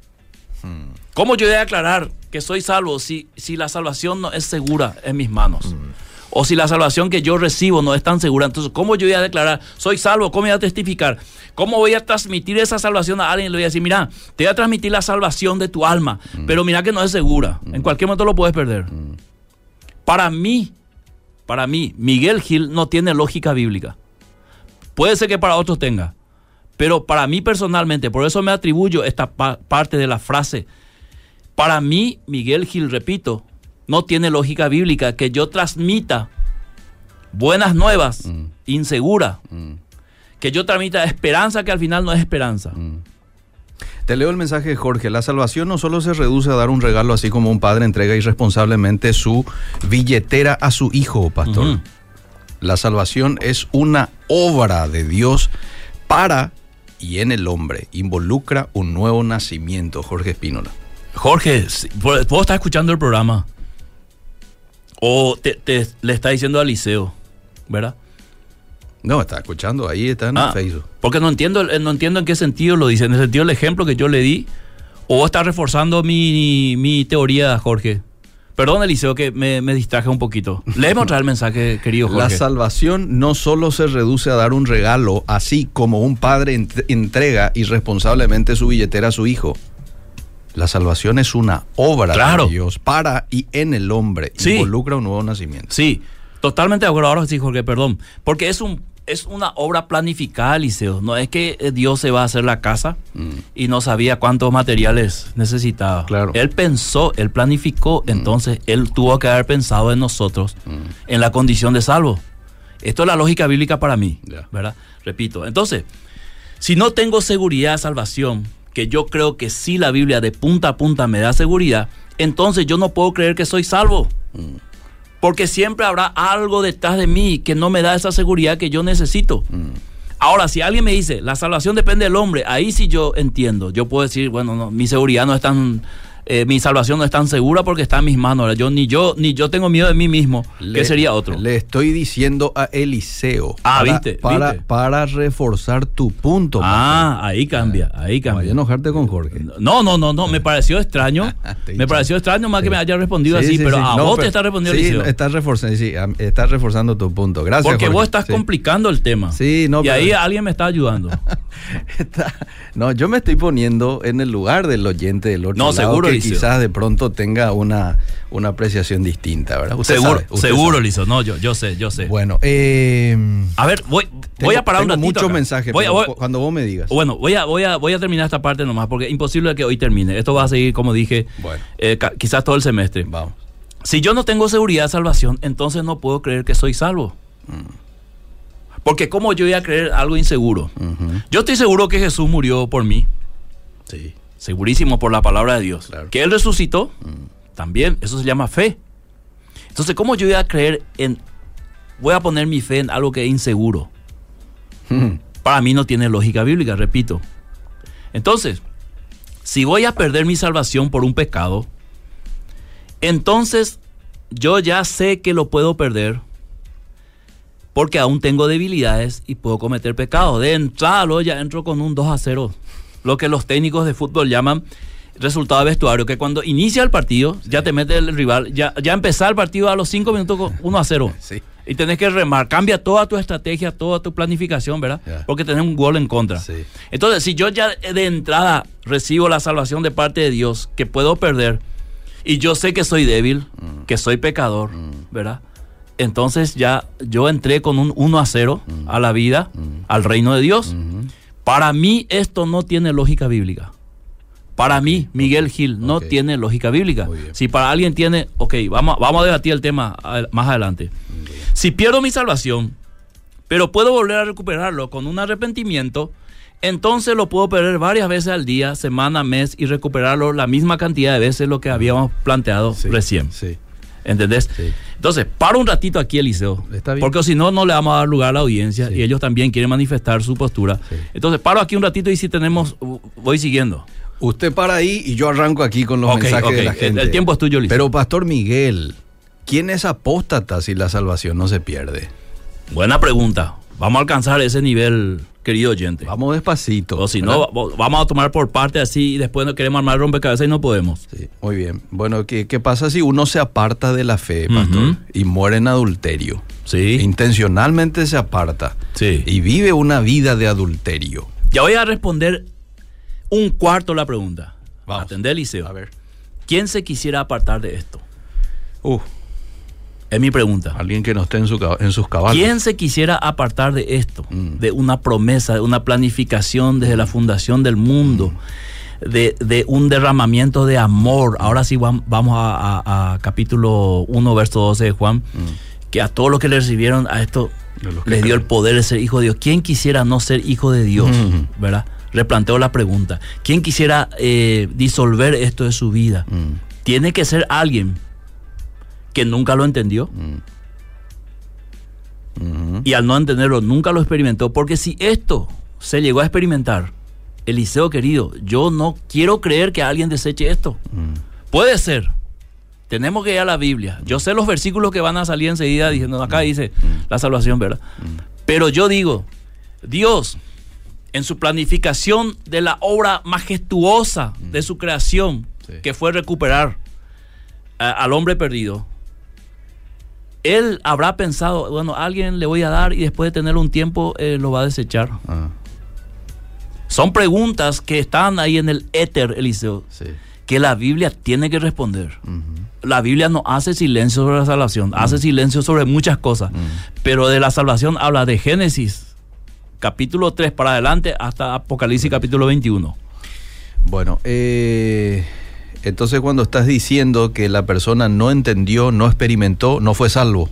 Hmm. ¿Cómo yo voy a aclarar que soy salvo si, si la salvación no es segura en mis manos? Hmm. O si la salvación que yo recibo no es tan segura, entonces ¿cómo yo voy a declarar, soy salvo? ¿Cómo voy a testificar? ¿Cómo voy a transmitir esa salvación a alguien? Le voy a decir, mira, te voy a transmitir la salvación de tu alma, pero mira que no es segura. En cualquier momento lo puedes perder. Para mí, para mí, Miguel Gil no tiene lógica bíblica. Puede ser que para otros tenga, pero para mí personalmente, por eso me atribuyo esta pa- parte de la frase. Para mí, Miguel Gil, repito, no tiene lógica bíblica que yo transmita buenas nuevas, insegura, que yo transmita esperanza que al final no es esperanza. Te leo el mensaje de Jorge. La salvación no solo se reduce a dar un regalo así como un padre entrega irresponsablemente su billetera a su hijo, pastor. La salvación es una obra de Dios para y en el hombre. Involucra un nuevo nacimiento, Jorge Espínola. Jorge, si- ¿puedo puedo estar escuchando el programa? O te, te- le está diciendo a Liceo, ¿verdad? No, está escuchando, ahí está en Ah, el Facebook. porque no entiendo, el- no entiendo en qué sentido lo dice. En el sentido del ejemplo que yo le di. O vos estás reforzando mi, mi teoría, Jorge. Perdón, Eliseo, que me, me distraje un poquito. Otra vez el mensaje, querido La Jorge. salvación no solo se reduce a dar un regalo, así como un padre ent- entrega irresponsablemente su billetera a su hijo. La salvación es una obra Claro. de Dios para y en el hombre. Sí. Involucra un nuevo nacimiento. Sí, totalmente de acuerdo. Ahora sí, Jorge, perdón. Porque es un es una obra planificada, Liceo. No es que eh, Dios se va a hacer la casa y no sabía cuántos materiales necesitaba. Mm. Claro. Él pensó, él planificó, entonces él tuvo que haber pensado en nosotros, Mm. en la condición de salvo. Esto es la lógica bíblica para mí. ¿verdad? Repito. Entonces, si no tengo seguridad de salvación, que yo creo que sí la Biblia de punta a punta me da seguridad, entonces yo no puedo creer que soy salvo. Porque siempre habrá algo detrás de mí que no me da esa seguridad que yo necesito. Ahora, si alguien me dice, la salvación depende del hombre, ahí sí yo entiendo. Yo puedo decir, bueno, no, mi seguridad no es tan, eh, mi salvación no es tan segura porque está en mis manos. ¿verdad? Yo ni yo ni yo tengo miedo de mí mismo, que sería otro. Le estoy diciendo a Eliseo. Ah, para, viste, Para, viste. para reforzar tu punto. ah, ahí cambia, ahí Pastor. Vaya a cambia. enojarte con Jorge. No, no, no, no, me pareció extraño. Te me pareció extraño más que me haya respondido Sí, así, sí, pero a No, vos pero- te está respondiendo sí, Eliseo. estás reforzando, estás reforzando tu punto. Gracias. Porque Jorge. vos estás complicando el tema. Sí, no, y pero- ahí alguien me está ayudando. Está- No, yo me estoy poniendo en el lugar del oyente del otro No, lado seguro, que quizás de pronto tenga una, una apreciación distinta, ¿verdad? Usted seguro, sabe, usted seguro, sabe. Lizo. No, yo, yo sé, yo sé. Bueno, eh, A ver, voy, voy a parar un tengo ratito. muchos mensajes, cuando vos me digas. bueno, voy a, voy, a, voy a terminar esta parte nomás, porque es imposible que hoy termine. Esto va a seguir, como dije, Bueno. eh, quizás todo el semestre. Vamos. Si yo no tengo seguridad de salvación, entonces no puedo creer que soy salvo. Porque ¿cómo yo voy a creer algo inseguro? Yo estoy seguro que Jesús murió por mí, Sí. Segurísimo por la palabra de Dios. Claro. Que Él resucitó, también, eso se llama fe. Entonces, ¿cómo yo voy a creer en, voy a poner mi fe en algo que es inseguro? Para mí no tiene lógica bíblica, repito. Entonces, si voy a perder mi salvación por un pecado, entonces yo ya sé que lo puedo perder porque aún tengo debilidades y puedo cometer pecado. De entrada, ya entro con un 2 a 0, lo que los técnicos de fútbol llaman resultado de vestuario, que cuando inicia el partido, ya te mete el rival, ya, ya empezar el partido a los 5 minutos con 1 a 0. Sí. Y tenés que remar, cambia toda tu estrategia, toda tu planificación, ¿verdad? Porque tenés un gol en contra. Sí. Entonces, si yo ya de entrada recibo la salvación de parte de Dios, que puedo perder, y yo sé que soy débil, Mm. que soy pecador, ¿verdad? Entonces ya yo entré con un 1 a 0 Mm. a la vida, al reino de Dios. Para mí esto no tiene lógica bíblica. Para mí, Miguel Gil, no tiene lógica bíblica. Si para alguien tiene, ok, vamos, vamos a debatir el tema más adelante. Si pierdo mi salvación, pero puedo volver a recuperarlo con un arrepentimiento, entonces lo puedo perder varias veces al día, semana, mes y recuperarlo la misma cantidad de veces lo que habíamos planteado Sí. recién. Sí. ¿Entendés? Sí. Entonces, paro un ratito aquí, Eliseo. Está bien. Porque si no, no le vamos a dar lugar a la audiencia Sí. y ellos también quieren manifestar su postura. Sí. Entonces, paro aquí un ratito y si tenemos, voy siguiendo. Usted para ahí y yo arranco aquí con los mensajes de la El- gente. el tiempo es tuyo, Eliseo. Pero Pastor Miguel, ¿quién es apóstata si la salvación no se pierde? Buena pregunta. Vamos a alcanzar ese nivel, querido oyente. Vamos despacito. O si ¿verdad? no, va- vamos a tomar por parte así y después no queremos armar rompecabezas y no podemos. Sí, muy bien. Bueno, ¿qué, qué pasa si uno se aparta de la fe, pastor, y muere en adulterio? Sí. Intencionalmente se aparta Sí. y vive una vida de adulterio. Ya voy a responder un cuarto la pregunta. Vamos. Atender, Liceo. A ver. ¿Quién se quisiera apartar de esto? Uh, Es mi pregunta. alguien que no esté en, su, cab- en sus caballos. ¿Quién se quisiera apartar de esto? Mm. De una promesa, de una planificación desde la fundación del mundo, de, de un derramamiento de amor. Ahora sí vam- vamos a, a- a capítulo 1, verso 12 de Juan, que a todos los que le recibieron a esto les dio el poder de ser hijo de Dios. ¿Quién quisiera no ser hijo de Dios? Mm. ¿Verdad? Replanteo la pregunta. ¿Quién quisiera eh, disolver esto de su vida? Mm, Tiene que ser alguien que nunca lo entendió ujú. y al no entenderlo nunca lo experimentó, porque si esto se llegó a experimentar, Eliseo querido, yo no quiero creer que alguien deseche esto. Mm. Puede ser. Tenemos que ir a la Biblia. Yo sé los versículos que van a salir enseguida diciendo, acá dice la salvación, ¿verdad? Pero yo digo, Dios, en su planificación de la obra majestuosa de su creación, Sí. que fue recuperar a- al hombre perdido, él habrá pensado, bueno, a alguien le voy a dar y después de tener un tiempo eh, lo va a desechar. Ah, Son preguntas que están ahí en el éter, Eliseo, sí. que la Biblia tiene que responder. La Biblia no hace silencio sobre la salvación, hace silencio sobre muchas cosas, pero de la salvación habla de Génesis capítulo 3 para adelante hasta Apocalipsis capítulo 21. Bueno, eh, entonces cuando estás diciendo que la persona no entendió, no experimentó, no fue salvo.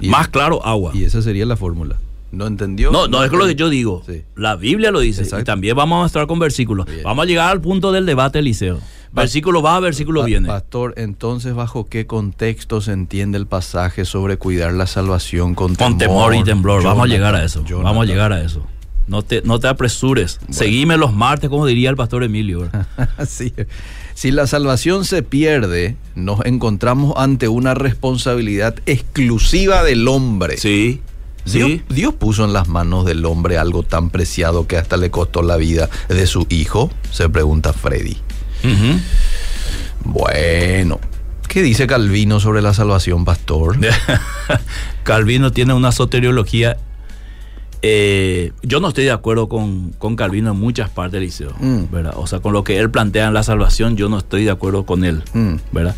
Y- Más claro, agua. Y esa sería la fórmula. No entendió. No, no es lo que yo digo. Sí. La Biblia lo dice. Exacto. Y también vamos a estar con versículos. Bien. Vamos a llegar al punto del debate, Eliseo. Versículo va, versículo Pa- viene. Pastor, entonces, ¿bajo qué contexto se entiende el pasaje sobre cuidar la salvación con temor? Con temor y temblor. Vamos a llegar a eso. Jonathan. Vamos a llegar a eso. No te, no te apresures. Seguime los martes, como diría el pastor Emilio. Sí. Si la salvación se pierde, nos encontramos ante una responsabilidad exclusiva del hombre. Sí. Dios, Sí. Dios puso en las manos del hombre algo tan preciado que hasta le costó la vida de su hijo, se pregunta Freddy. Bueno, ¿qué dice Calvino sobre la salvación, pastor? Calvino tiene una soteriología. Eh, yo no estoy de acuerdo con, con Calvino en muchas partes del liceo. Mm. ¿verdad? O sea, con lo que él plantea en la salvación, yo no estoy de acuerdo con él. Mm. ¿verdad?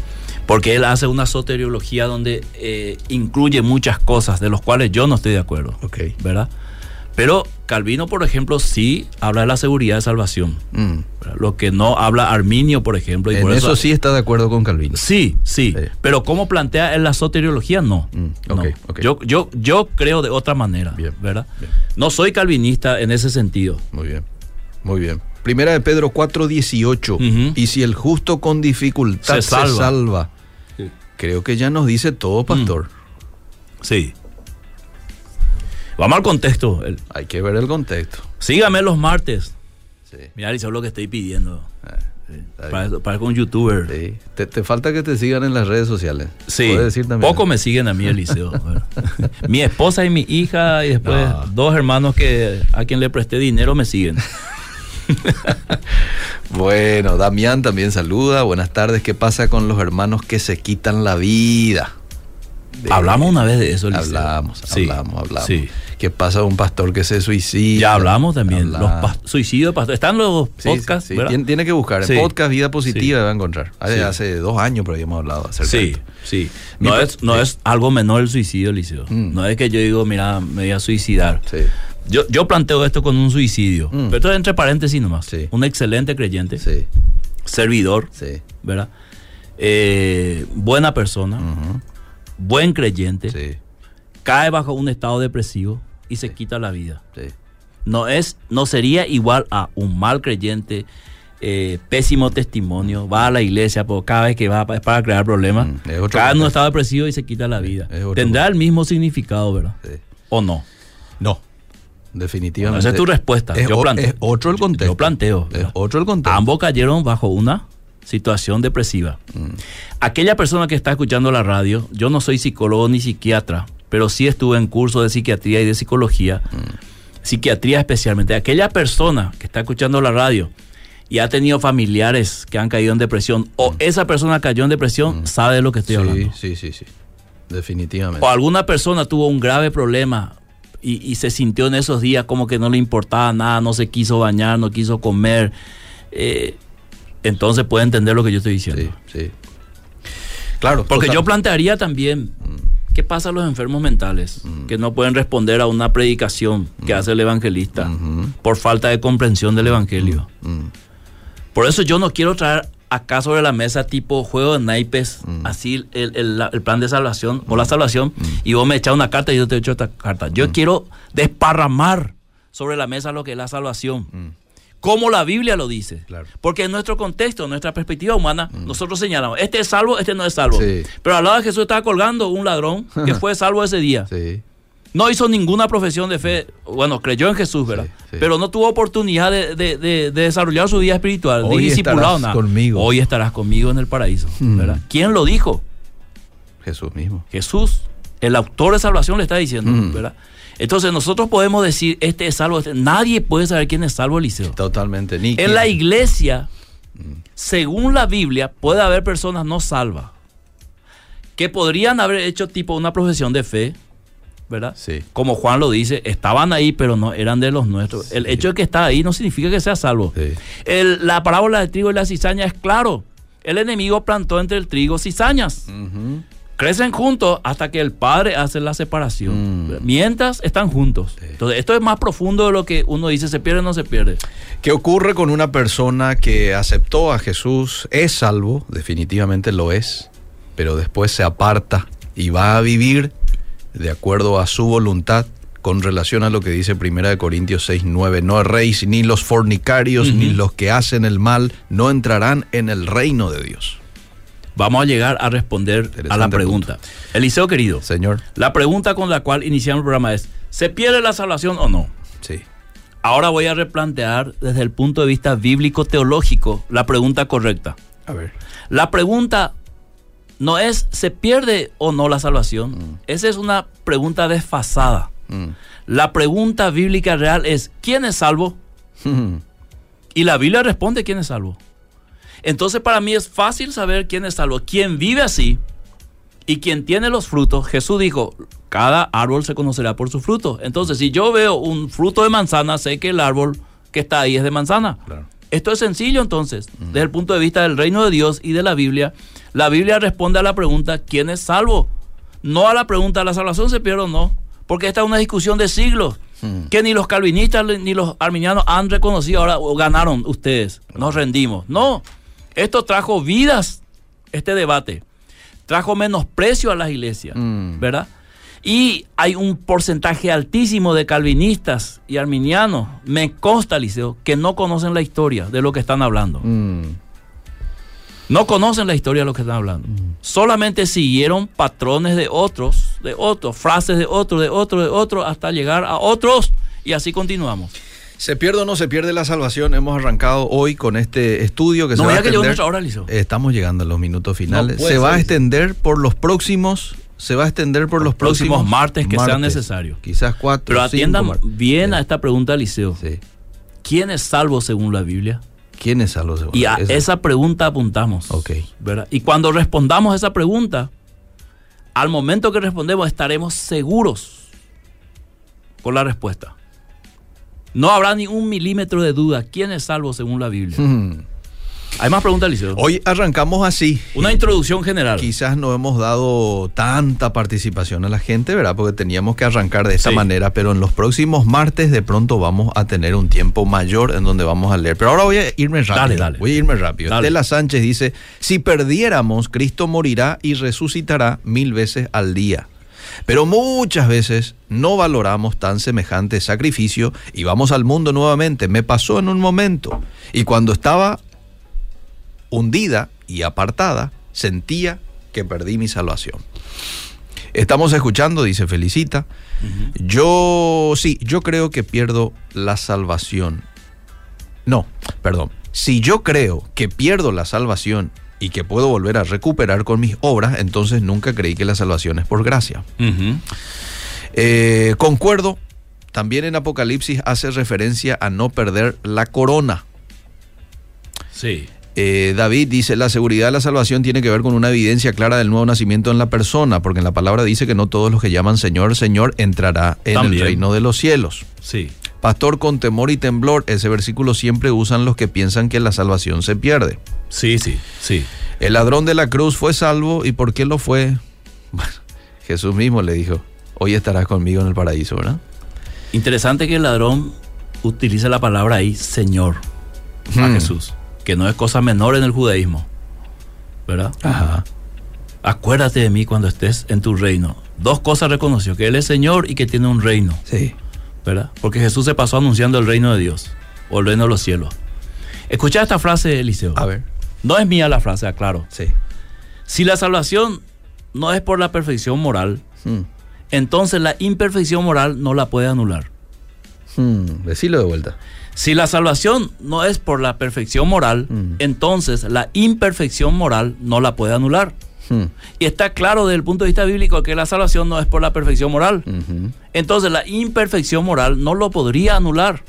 Porque él hace una soteriología donde eh, incluye muchas cosas de los cuales yo no estoy de acuerdo. Ok. ¿verdad? Pero Calvino, por ejemplo, sí habla de la seguridad de salvación. Mm. Lo que no habla Arminio, por ejemplo. Y En por eso, sí está de acuerdo con Calvino. Sí, sí, Sí. Pero cómo plantea en la soteriología, no. Mm, No. Yo, yo, yo creo de otra manera, Bien, ¿verdad? bien. No soy calvinista en ese sentido. Muy bien, muy bien. Primera de Pedro 4:18. Ujú. Y si el justo con dificultad Se se salva. salva. Creo que ya nos dice todo, pastor. Sí. Vamos al contexto. Hay que ver el contexto. sígame los martes. Sí. Mira, es lo que estoy pidiendo. Ah, está Para, para un youtuber. Sí. Te, te falta que te sigan en las redes sociales. Sí, Puedes decir también. poco me siguen a mí, Eliseo. Mi esposa y mi hija, y después No. dos hermanos que a quien le presté dinero me siguen. Bueno, Damián también saluda. Buenas tardes. ¿Qué pasa con los hermanos que se quitan la vida? De- Hablamos una vez de eso, Eliseo. Hablamos, Sí, hablamos, hablamos. sí. ¿Qué pasa con un pastor que se suicida? Ya hablamos también. Los suicidios, pastor. Están los Sí, podcasts, sí. Tiene, que buscar. En podcast Vida Positiva va a encontrar. Hace, hace dos años pero habíamos hablado acerca de Sí, esto. sí. No, es, no es algo menor el suicidio, Eliseo. Mm. No es que yo digo, mira, me voy a suicidar. Sí. Yo, yo planteo esto con un suicidio. Mm. Pero esto es entre paréntesis nomás. Sí. Un excelente creyente, Sí. servidor, Sí. ¿verdad? Eh, buena persona, buen creyente, Sí. Cae bajo un estado depresivo y se quita la vida. Sí. No, es, no sería igual a un mal creyente, eh, pésimo testimonio, va a la iglesia, pero cada vez que va es para crear problemas, Mm, es cae en un estado depresivo y se quita la vida. Tendrá el mismo significado, ¿verdad? Sí. ¿O no? No. Definitivamente. Esa es tu respuesta. Es, Yo planteo. es otro el contexto. Yo planteo. Es otro el contexto. Ambos cayeron bajo una situación depresiva. Mm. Aquella persona que está escuchando la radio, yo no soy psicólogo ni psiquiatra, pero sí estuve en curso de psiquiatría y de psicología, psiquiatría especialmente. Aquella persona que está escuchando la radio y ha tenido familiares que han caído en depresión, o esa persona cayó en depresión, sabe de lo que estoy Mm. sí, hablando. sí, sí, sí. Definitivamente. O alguna persona tuvo un grave problema y, y se sintió en esos días como que no le importaba nada, no se quiso bañar, no quiso comer. eh, entonces puede entender lo que yo estoy diciendo. Sí, sí. Claro. Porque yo plantearía también, ¿qué pasa a los enfermos mentales que no pueden responder a una predicación que hace el evangelista por falta de comprensión del evangelio? Por eso yo no quiero traer acá sobre la mesa tipo juego de naipes, así el, el- el plan de salvación o la salvación, y vos me echas una carta y yo te echo otra carta. Yo quiero desparramar sobre la mesa lo que es la salvación. Como la Biblia lo dice. Mm. Claro. Mm. Porque en nuestro contexto, en nuestra perspectiva humana, nosotros señalamos, este es salvo, este no es salvo. Sí. Pero al lado de Jesús estaba colgando un ladrón que fue salvo ese día. Sí. No hizo ninguna profesión de fe. Bueno, creyó en Jesús, ¿verdad? Sí. Pero no tuvo oportunidad de, de- de- de desarrollar su vida espiritual, Hoy ni discipulado, estarás nada. conmigo. Hoy estarás conmigo en el paraíso, Mm. ¿verdad? ¿Quién lo dijo? Jesús mismo. Jesús. El autor de salvación le está diciendo, Mm. ¿verdad? Entonces nosotros podemos decir, este es salvo. este- Nadie puede saber quién es salvo, Eliseo. Totalmente. Ni En la iglesia, según la Biblia, puede haber personas no salvas que podrían haber hecho tipo una profesión de fe, ¿verdad? Sí. Como Juan lo dice, estaban ahí, pero no eran de los nuestros. El hecho de que está ahí no significa que sea salvo. Sí. El- la parábola del trigo y la cizaña es claro. El enemigo plantó entre el trigo cizañas. Ujú. Crecen juntos hasta que el padre hace la separación. Mm. Mientras están juntos. Entonces, esto es más profundo de lo que uno dice, se pierde o no se pierde. ¿Qué ocurre con una persona que aceptó a Jesús? Es salvo, definitivamente lo es, pero después se aparta y va a vivir de acuerdo a su voluntad con relación a lo que dice 1 de Corintios 6, 9. No erréis, ni los fornicarios, ni los que hacen el mal, no entrarán en el reino de Dios. Vamos a llegar a responder a la pregunta. Eliseo querido, Señor. la pregunta con la cual iniciamos el programa es, ¿se pierde la salvación o no? Sí. Ahora voy a replantear desde el punto de vista bíblico-teológico la pregunta correcta. A ver. La pregunta no es ¿se pierde o no la salvación? Esa es una pregunta desfasada. Mm. La pregunta bíblica real es ¿quién es salvo? Y la Biblia responde quién es salvo. Entonces para mí es fácil saber quién es salvo. Quien vive así y quien tiene los frutos, Jesús dijo, cada árbol se conocerá por su fruto. Entonces si yo veo un fruto de manzana, sé que el árbol que está ahí es de manzana. Claro. Esto es sencillo entonces, desde el punto de vista del reino de Dios y de la Biblia. La Biblia responde a la pregunta, ¿quién es salvo? No a la pregunta, ¿la salvación se pierde o no? Porque esta es una discusión de siglos, que ni los calvinistas ni los arminianos han reconocido ahora, o ganaron ustedes, nos rendimos. No, esto trajo vidas, este debate, trajo menosprecio a las iglesias, Mm. ¿verdad? Y hay un porcentaje altísimo de calvinistas y arminianos, me consta, Liceo, que no conocen la historia de lo que están hablando. Mm. No conocen la historia de lo que están hablando. Solamente siguieron patrones de otros, de otros, frases de otros, de otros, de otros, hasta llegar a otros. Y así continuamos. ¿Se pierde o no se pierde la salvación? Hemos arrancado hoy con este estudio que No se va a que extender. nuestra hora. Estamos llegando a los minutos finales. se va ser, a extender por los próximos, se va a extender por los próximos próximos, martes que sean necesarios. Quizás cuatro. Pero atiendan martes. bien a esta pregunta, Liceo. sí. ¿Quién es salvo según la Biblia? ¿Quién es salvo según Y a Esa- esa pregunta apuntamos. Ok. ¿verdad? Y cuando respondamos esa pregunta, al momento que respondemos estaremos seguros con la respuesta. No habrá ni un milímetro de duda quién es salvo según la Biblia. Hmm. Hay más preguntas, Liceo. Hoy arrancamos así. Una introducción general. Quizás no hemos dado tanta participación a la gente, ¿verdad? Porque teníamos que arrancar de esta Sí. manera, pero en los próximos martes de pronto vamos a tener un tiempo mayor en donde vamos a leer. Pero ahora voy a irme rápido. Dale, dale. Voy a irme rápido. Dale. Estela Sánchez dice, si perdiéramos, Cristo morirá y resucitará mil veces al día. Pero muchas veces no valoramos tan semejante sacrificio y vamos al mundo nuevamente. Me pasó en un momento. Y cuando estaba hundida y apartada, sentía que perdí mi salvación. Estamos escuchando, dice Felicita. Yo, sí, yo creo que pierdo la salvación. No, perdón. Si yo creo que pierdo la salvación y que puedo volver a recuperar con mis obras, entonces nunca creí que la salvación es por gracia. Eh, concuerdo, también en Apocalipsis hace referencia a no perder la corona. Sí. Eh, David dice, la seguridad de la salvación tiene que ver con una evidencia clara del nuevo nacimiento en la persona, porque en la palabra dice que no todos los que llaman Señor, Señor entrará en También. el reino de los cielos. Sí. Pastor, con temor y temblor, ese versículo siempre usan los que piensan que la salvación se pierde. Sí, sí, sí. El ladrón de la cruz fue salvo, ¿y por qué lo fue? Bueno, Jesús mismo le dijo, hoy estarás conmigo en el paraíso, ¿verdad? Interesante que el ladrón utilice la palabra ahí, Señor, a Hmm. Jesús, que no es cosa menor en el judaísmo. ¿Verdad? Ajá. Acuérdate de mí cuando estés en tu reino. Dos cosas reconoció, que Él es Señor y que tiene un reino, Sí. ¿Verdad? Porque Jesús se pasó anunciando el reino de Dios, o el reino de los cielos. Escucha esta frase, Eliseo. A ver. No es mía la frase, aclaro. Sí. Si la salvación no es por la perfección moral, Hmm. entonces la imperfección moral no la puede anular. Hmm. De vuelta. Si la salvación no es por la perfección moral, Mm. entonces la imperfección moral no la puede anular. Hmm. Y está claro desde el punto de vista bíblico que la salvación no es por la perfección moral. Entonces la imperfección moral no lo podría anular.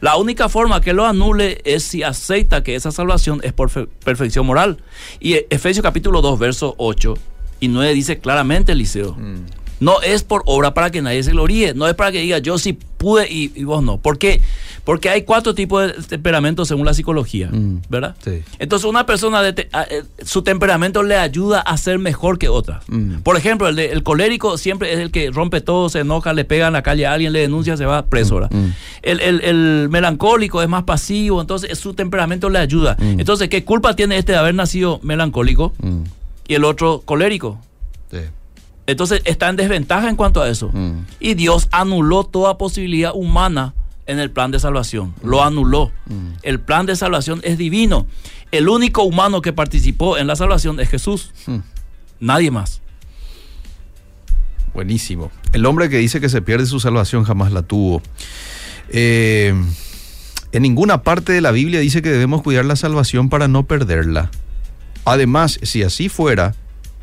La única forma que lo anule es si acepta que esa salvación es por fe- perfección moral. Y Efesios capítulo 2, verso 8 y 9 dice claramente, Eliseo, Mm. No es por obra para que nadie se gloríe. No es para que diga yo sí pude y, y vos no. ¿Por qué? Porque hay cuatro tipos de temperamentos según la psicología, Mm. ¿verdad? Sí. Entonces una persona, de te- a- eh, su temperamento le ayuda a ser mejor que otras. Mm. Por ejemplo, el, de- el colérico siempre es el que rompe todo, se enoja, le pega en la calle a alguien, le denuncia, se va preso. ¿verdad? Mm. El, el- el melancólico es más pasivo, entonces su temperamento le ayuda. Entonces, ¿qué culpa tiene este de haber nacido melancólico y el otro colérico? Sí. Entonces está en desventaja en cuanto a eso. Mm. Y Dios anuló toda posibilidad humana en el plan de salvación. Lo anuló. Mm. El plan de salvación es divino. El único humano que participó en la salvación es Jesús. Mm. Nadie más. Buenísimo. El hombre que dice que se pierde su salvación jamás la tuvo. Eh, en ninguna parte de la Biblia dice que debemos cuidar la salvación para no perderla. Además, si así fuera,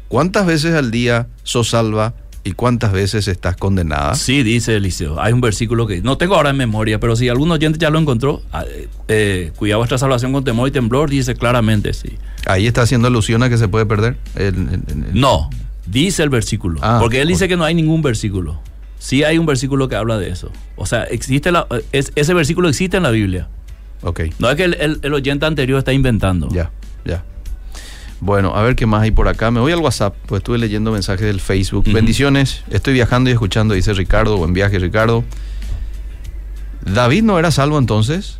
¿cuántas veces al día sos salva y cuántas veces estás condenada? Sí, dice Eliseo. Hay un versículo que no tengo ahora en memoria, pero si algún oyente ya lo encontró, ah, eh, eh, cuida vuestra salvación con temor y temblor, dice claramente, sí. Ahí está haciendo alusión a que se puede perder. El- el- el- No, dice el versículo. Ah, porque él dice que no hay ningún versículo. Sí hay un versículo que habla de eso. O sea, existe la, es- ese versículo existe en la Biblia. Ok, No es que el, el- el oyente anterior está inventando. ya, ya. Bueno, a ver qué más hay por acá. Me voy al WhatsApp, pues estuve leyendo mensajes del Facebook. Bendiciones, estoy viajando y escuchando, dice Ricardo. Buen viaje, Ricardo. David no era salvo entonces.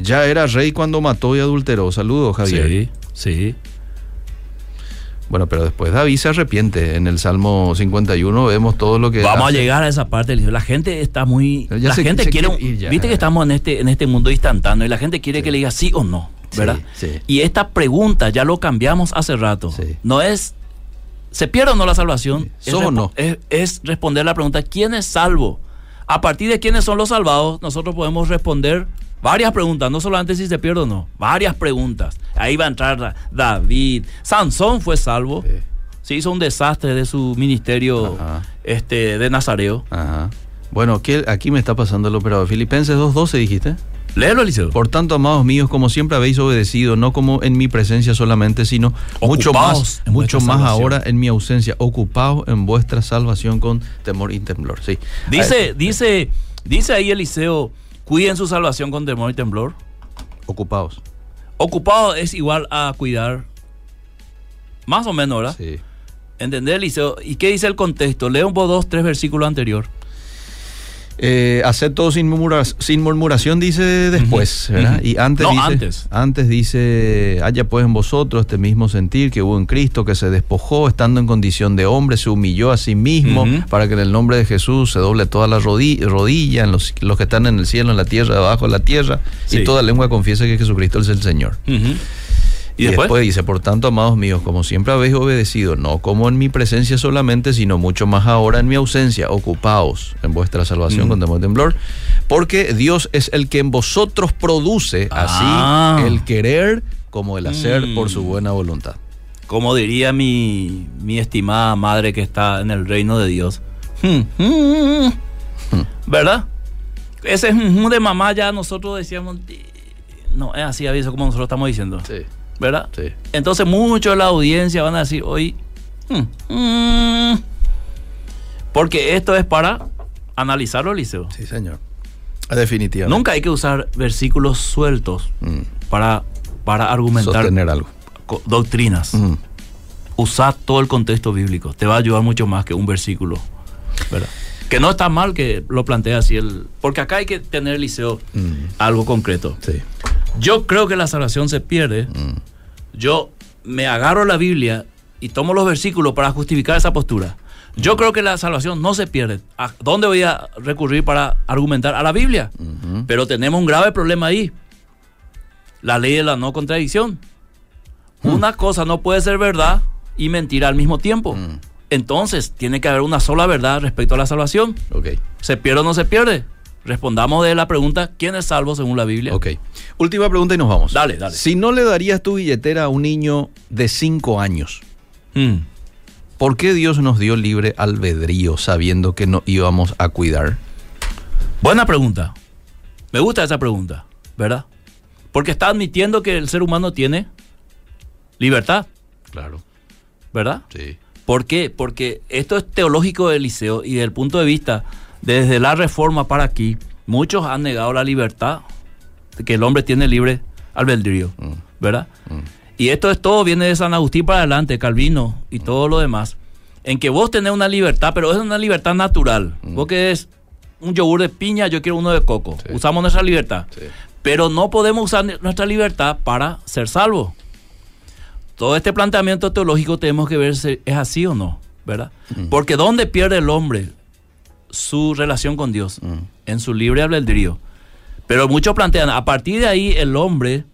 Ya era rey cuando mató y adulteró. Saludos, Javier. Sí, sí. Bueno, pero después David se arrepiente. En el Salmo 51 vemos todo lo que. Vamos hace. a llegar a esa parte. La gente está muy. Ya la se- gente se quiere. quiere ir ya. Viste que estamos en este, en este mundo instantáneo y la gente quiere que le diga sí o no. ¿Verdad? sí. Y esta pregunta ya lo cambiamos hace rato. Sí. No es. ¿Se pierde o no la salvación? Es ¿Sos o respo- no? Es, es responder la pregunta: ¿quién es salvo? A partir de quiénes son los salvados, nosotros podemos responder varias preguntas, no solamente si se pierde o no, varias preguntas. Ahí va a entrar Da- David. Sansón fue salvo. Sí. Se hizo un desastre de su ministerio Ajá. este, de Nazareo. Ajá. Bueno, aquí, aquí me está pasando el operador. Filipenses 2.12 dijiste. Léelo, Eliseo. Por tanto, amados míos, como siempre habéis obedecido, no como en mi presencia solamente, sino mucho Ocupaos más, mucho más salvación. ahora en mi ausencia, ocupados en vuestra salvación con temor y temblor. Sí. Dice, dice, dice ahí Eliseo, cuiden su salvación con temor y temblor. ocupados. Ocupado es igual a cuidar. Más o menos, ¿verdad? Sí. ¿Entendés, Eliseo? ¿Y qué dice el contexto? Lee un poco dos, tres versículos anterior. Eh, haced todo sin, murmura- sin murmuración, dice después, ¿verdad? Y antes No, dice, antes. antes dice, haya pues en vosotros este mismo sentir que hubo en Cristo, que se despojó, estando en condición de hombre, se humilló a sí mismo, para que en el nombre de Jesús se doble toda la rodi- rodilla, en los, los que están en el cielo, en la tierra, debajo de la tierra, Sí. y toda lengua confiese que Jesucristo es el Señor. Y, después? dice, por tanto, amados míos, como siempre habéis obedecido, no como en mi presencia solamente, sino mucho más ahora en mi ausencia, ocupaos en vuestra salvación Mm. con temor y temblor, porque Dios es el que en vosotros produce Ah. así el querer como el hacer Mm. por su buena voluntad. Como diría mi, mi estimada madre que está en el reino de Dios. Hmm, hmm, ¿Verdad? Ese hmm, de mamá ya nosotros decíamos, "Eh, no, es así, aviso como nosotros estamos diciendo. Sí, ¿Verdad? sí. Entonces muchos de la audiencia van a decir hoy, "Hmm, mm", porque esto es para analizarlo, Liceo. Sí, señor. Definitivamente. Nunca hay que usar versículos sueltos Mm. para, para argumentar Sostener algo. doctrinas. Mm. Usar todo el contexto bíblico. Te va a ayudar mucho más que un versículo. ¿verdad? Que no está mal que lo plantea así. El, porque acá hay que tener, Liceo, Mm. algo concreto. Sí. Yo creo que la salvación se pierde. Mm. Yo me agarro a la Biblia y tomo los versículos para justificar esa postura. Yo creo que la salvación no se pierde. ¿A dónde voy a recurrir para argumentar? A la Biblia. Pero tenemos un grave problema ahí. La ley de la no contradicción. Una cosa no puede ser verdad y mentira al mismo tiempo. Mm. Entonces, tiene que haber una sola verdad respecto a la salvación. Ok. ¿Se pierde o no se pierde? Respondamos de la pregunta, ¿quién es salvo según la Biblia? Ok. Última pregunta y nos vamos. Dale, dale. Si no le darías tu billetera a un niño de 5 años, Mm. ¿por qué Dios nos dio libre albedrío sabiendo que no íbamos a cuidar? Buena pregunta. Me gusta esa pregunta, ¿verdad? Porque está admitiendo que el ser humano tiene libertad, Claro. ¿verdad? Sí. ¿Por qué? Porque esto es teológico del liceo y desde el punto de vista, desde la reforma para aquí, muchos han negado la libertad que el hombre tiene libre albedrío, Mm. ¿verdad? Y esto es todo, viene de San Agustín para adelante, Calvino y todo lo demás, en que vos tenés una libertad, pero es una libertad natural. Vos que es un yogur de piña, yo quiero uno de coco. Mm. Sí. Usamos nuestra libertad. Sí. Pero no podemos usar nuestra libertad para ser salvos. Todo este planteamiento teológico tenemos que ver si es así o no, ¿verdad? Porque ¿dónde pierde el hombre su relación con Dios? En su libre albedrío. Pero muchos plantean, a partir de ahí el hombre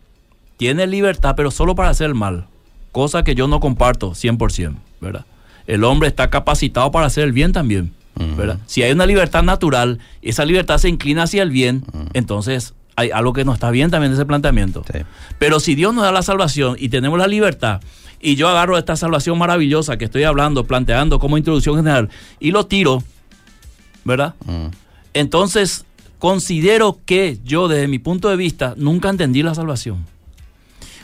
tiene libertad, pero solo para hacer el mal. Cosa que yo no comparto 100%, ¿verdad? El hombre está capacitado para hacer el bien también, ¿verdad? Si hay una libertad natural, esa libertad se inclina hacia el bien, entonces hay algo que no está bien también en ese planteamiento. Sí. Pero si Dios nos da la salvación y tenemos la libertad, y yo agarro esta salvación maravillosa que estoy hablando, planteando como introducción general, y lo tiro, ¿verdad? Mm. Entonces, considero que yo, desde mi punto de vista, nunca entendí la salvación.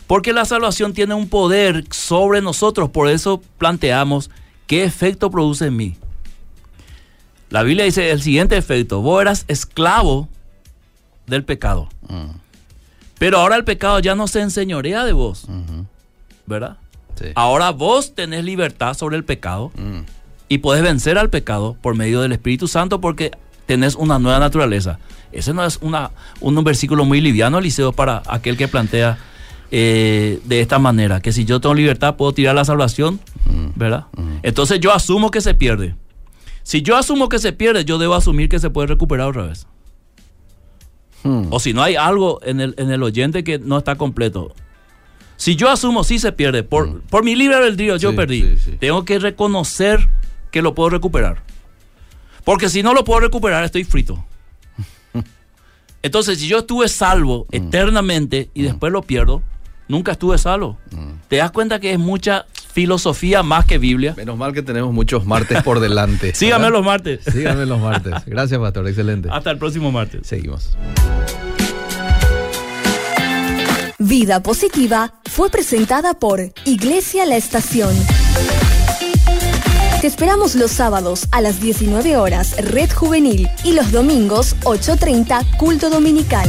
Porque la salvación tiene un poder sobre nosotros, por eso planteamos qué efecto produce en mí. La Biblia dice el siguiente efecto, vos eras esclavo del pecado, Mm. pero ahora el pecado ya no se enseñorea de vos. ¿verdad? Sí. Ahora vos tenés libertad sobre el pecado Mm. y podés vencer al pecado por medio del Espíritu Santo porque tenés una nueva naturaleza. Ese no es una, un versículo muy liviano, Eliseo, para aquel que plantea eh, de esta manera, que si yo tengo libertad puedo tirar la salvación, ¿verdad? Entonces yo asumo que se pierde. Si yo asumo que se pierde, yo debo asumir que se puede recuperar otra vez. Mm. O si no hay algo en el, en el oyente que no está completo. Si yo asumo sí se pierde, por, por mi libre albedrío yo perdí. sí, sí. Tengo que reconocer que lo puedo recuperar. Porque si no lo puedo recuperar, estoy frito. Entonces, si yo estuve salvo eternamente y después lo pierdo, nunca estuve salvo. ¿Te das cuenta que es mucha filosofía más que Biblia? Menos mal que tenemos muchos martes por delante. Síganme ¿verdad? los martes. Síganme los martes. Gracias, Pastor. Excelente. Hasta el próximo martes. Seguimos. Vida Positiva fue presentada por Iglesia La Estación. Te esperamos los sábados a las 19 horas Red Juvenil y los domingos 8.30 Culto Dominical.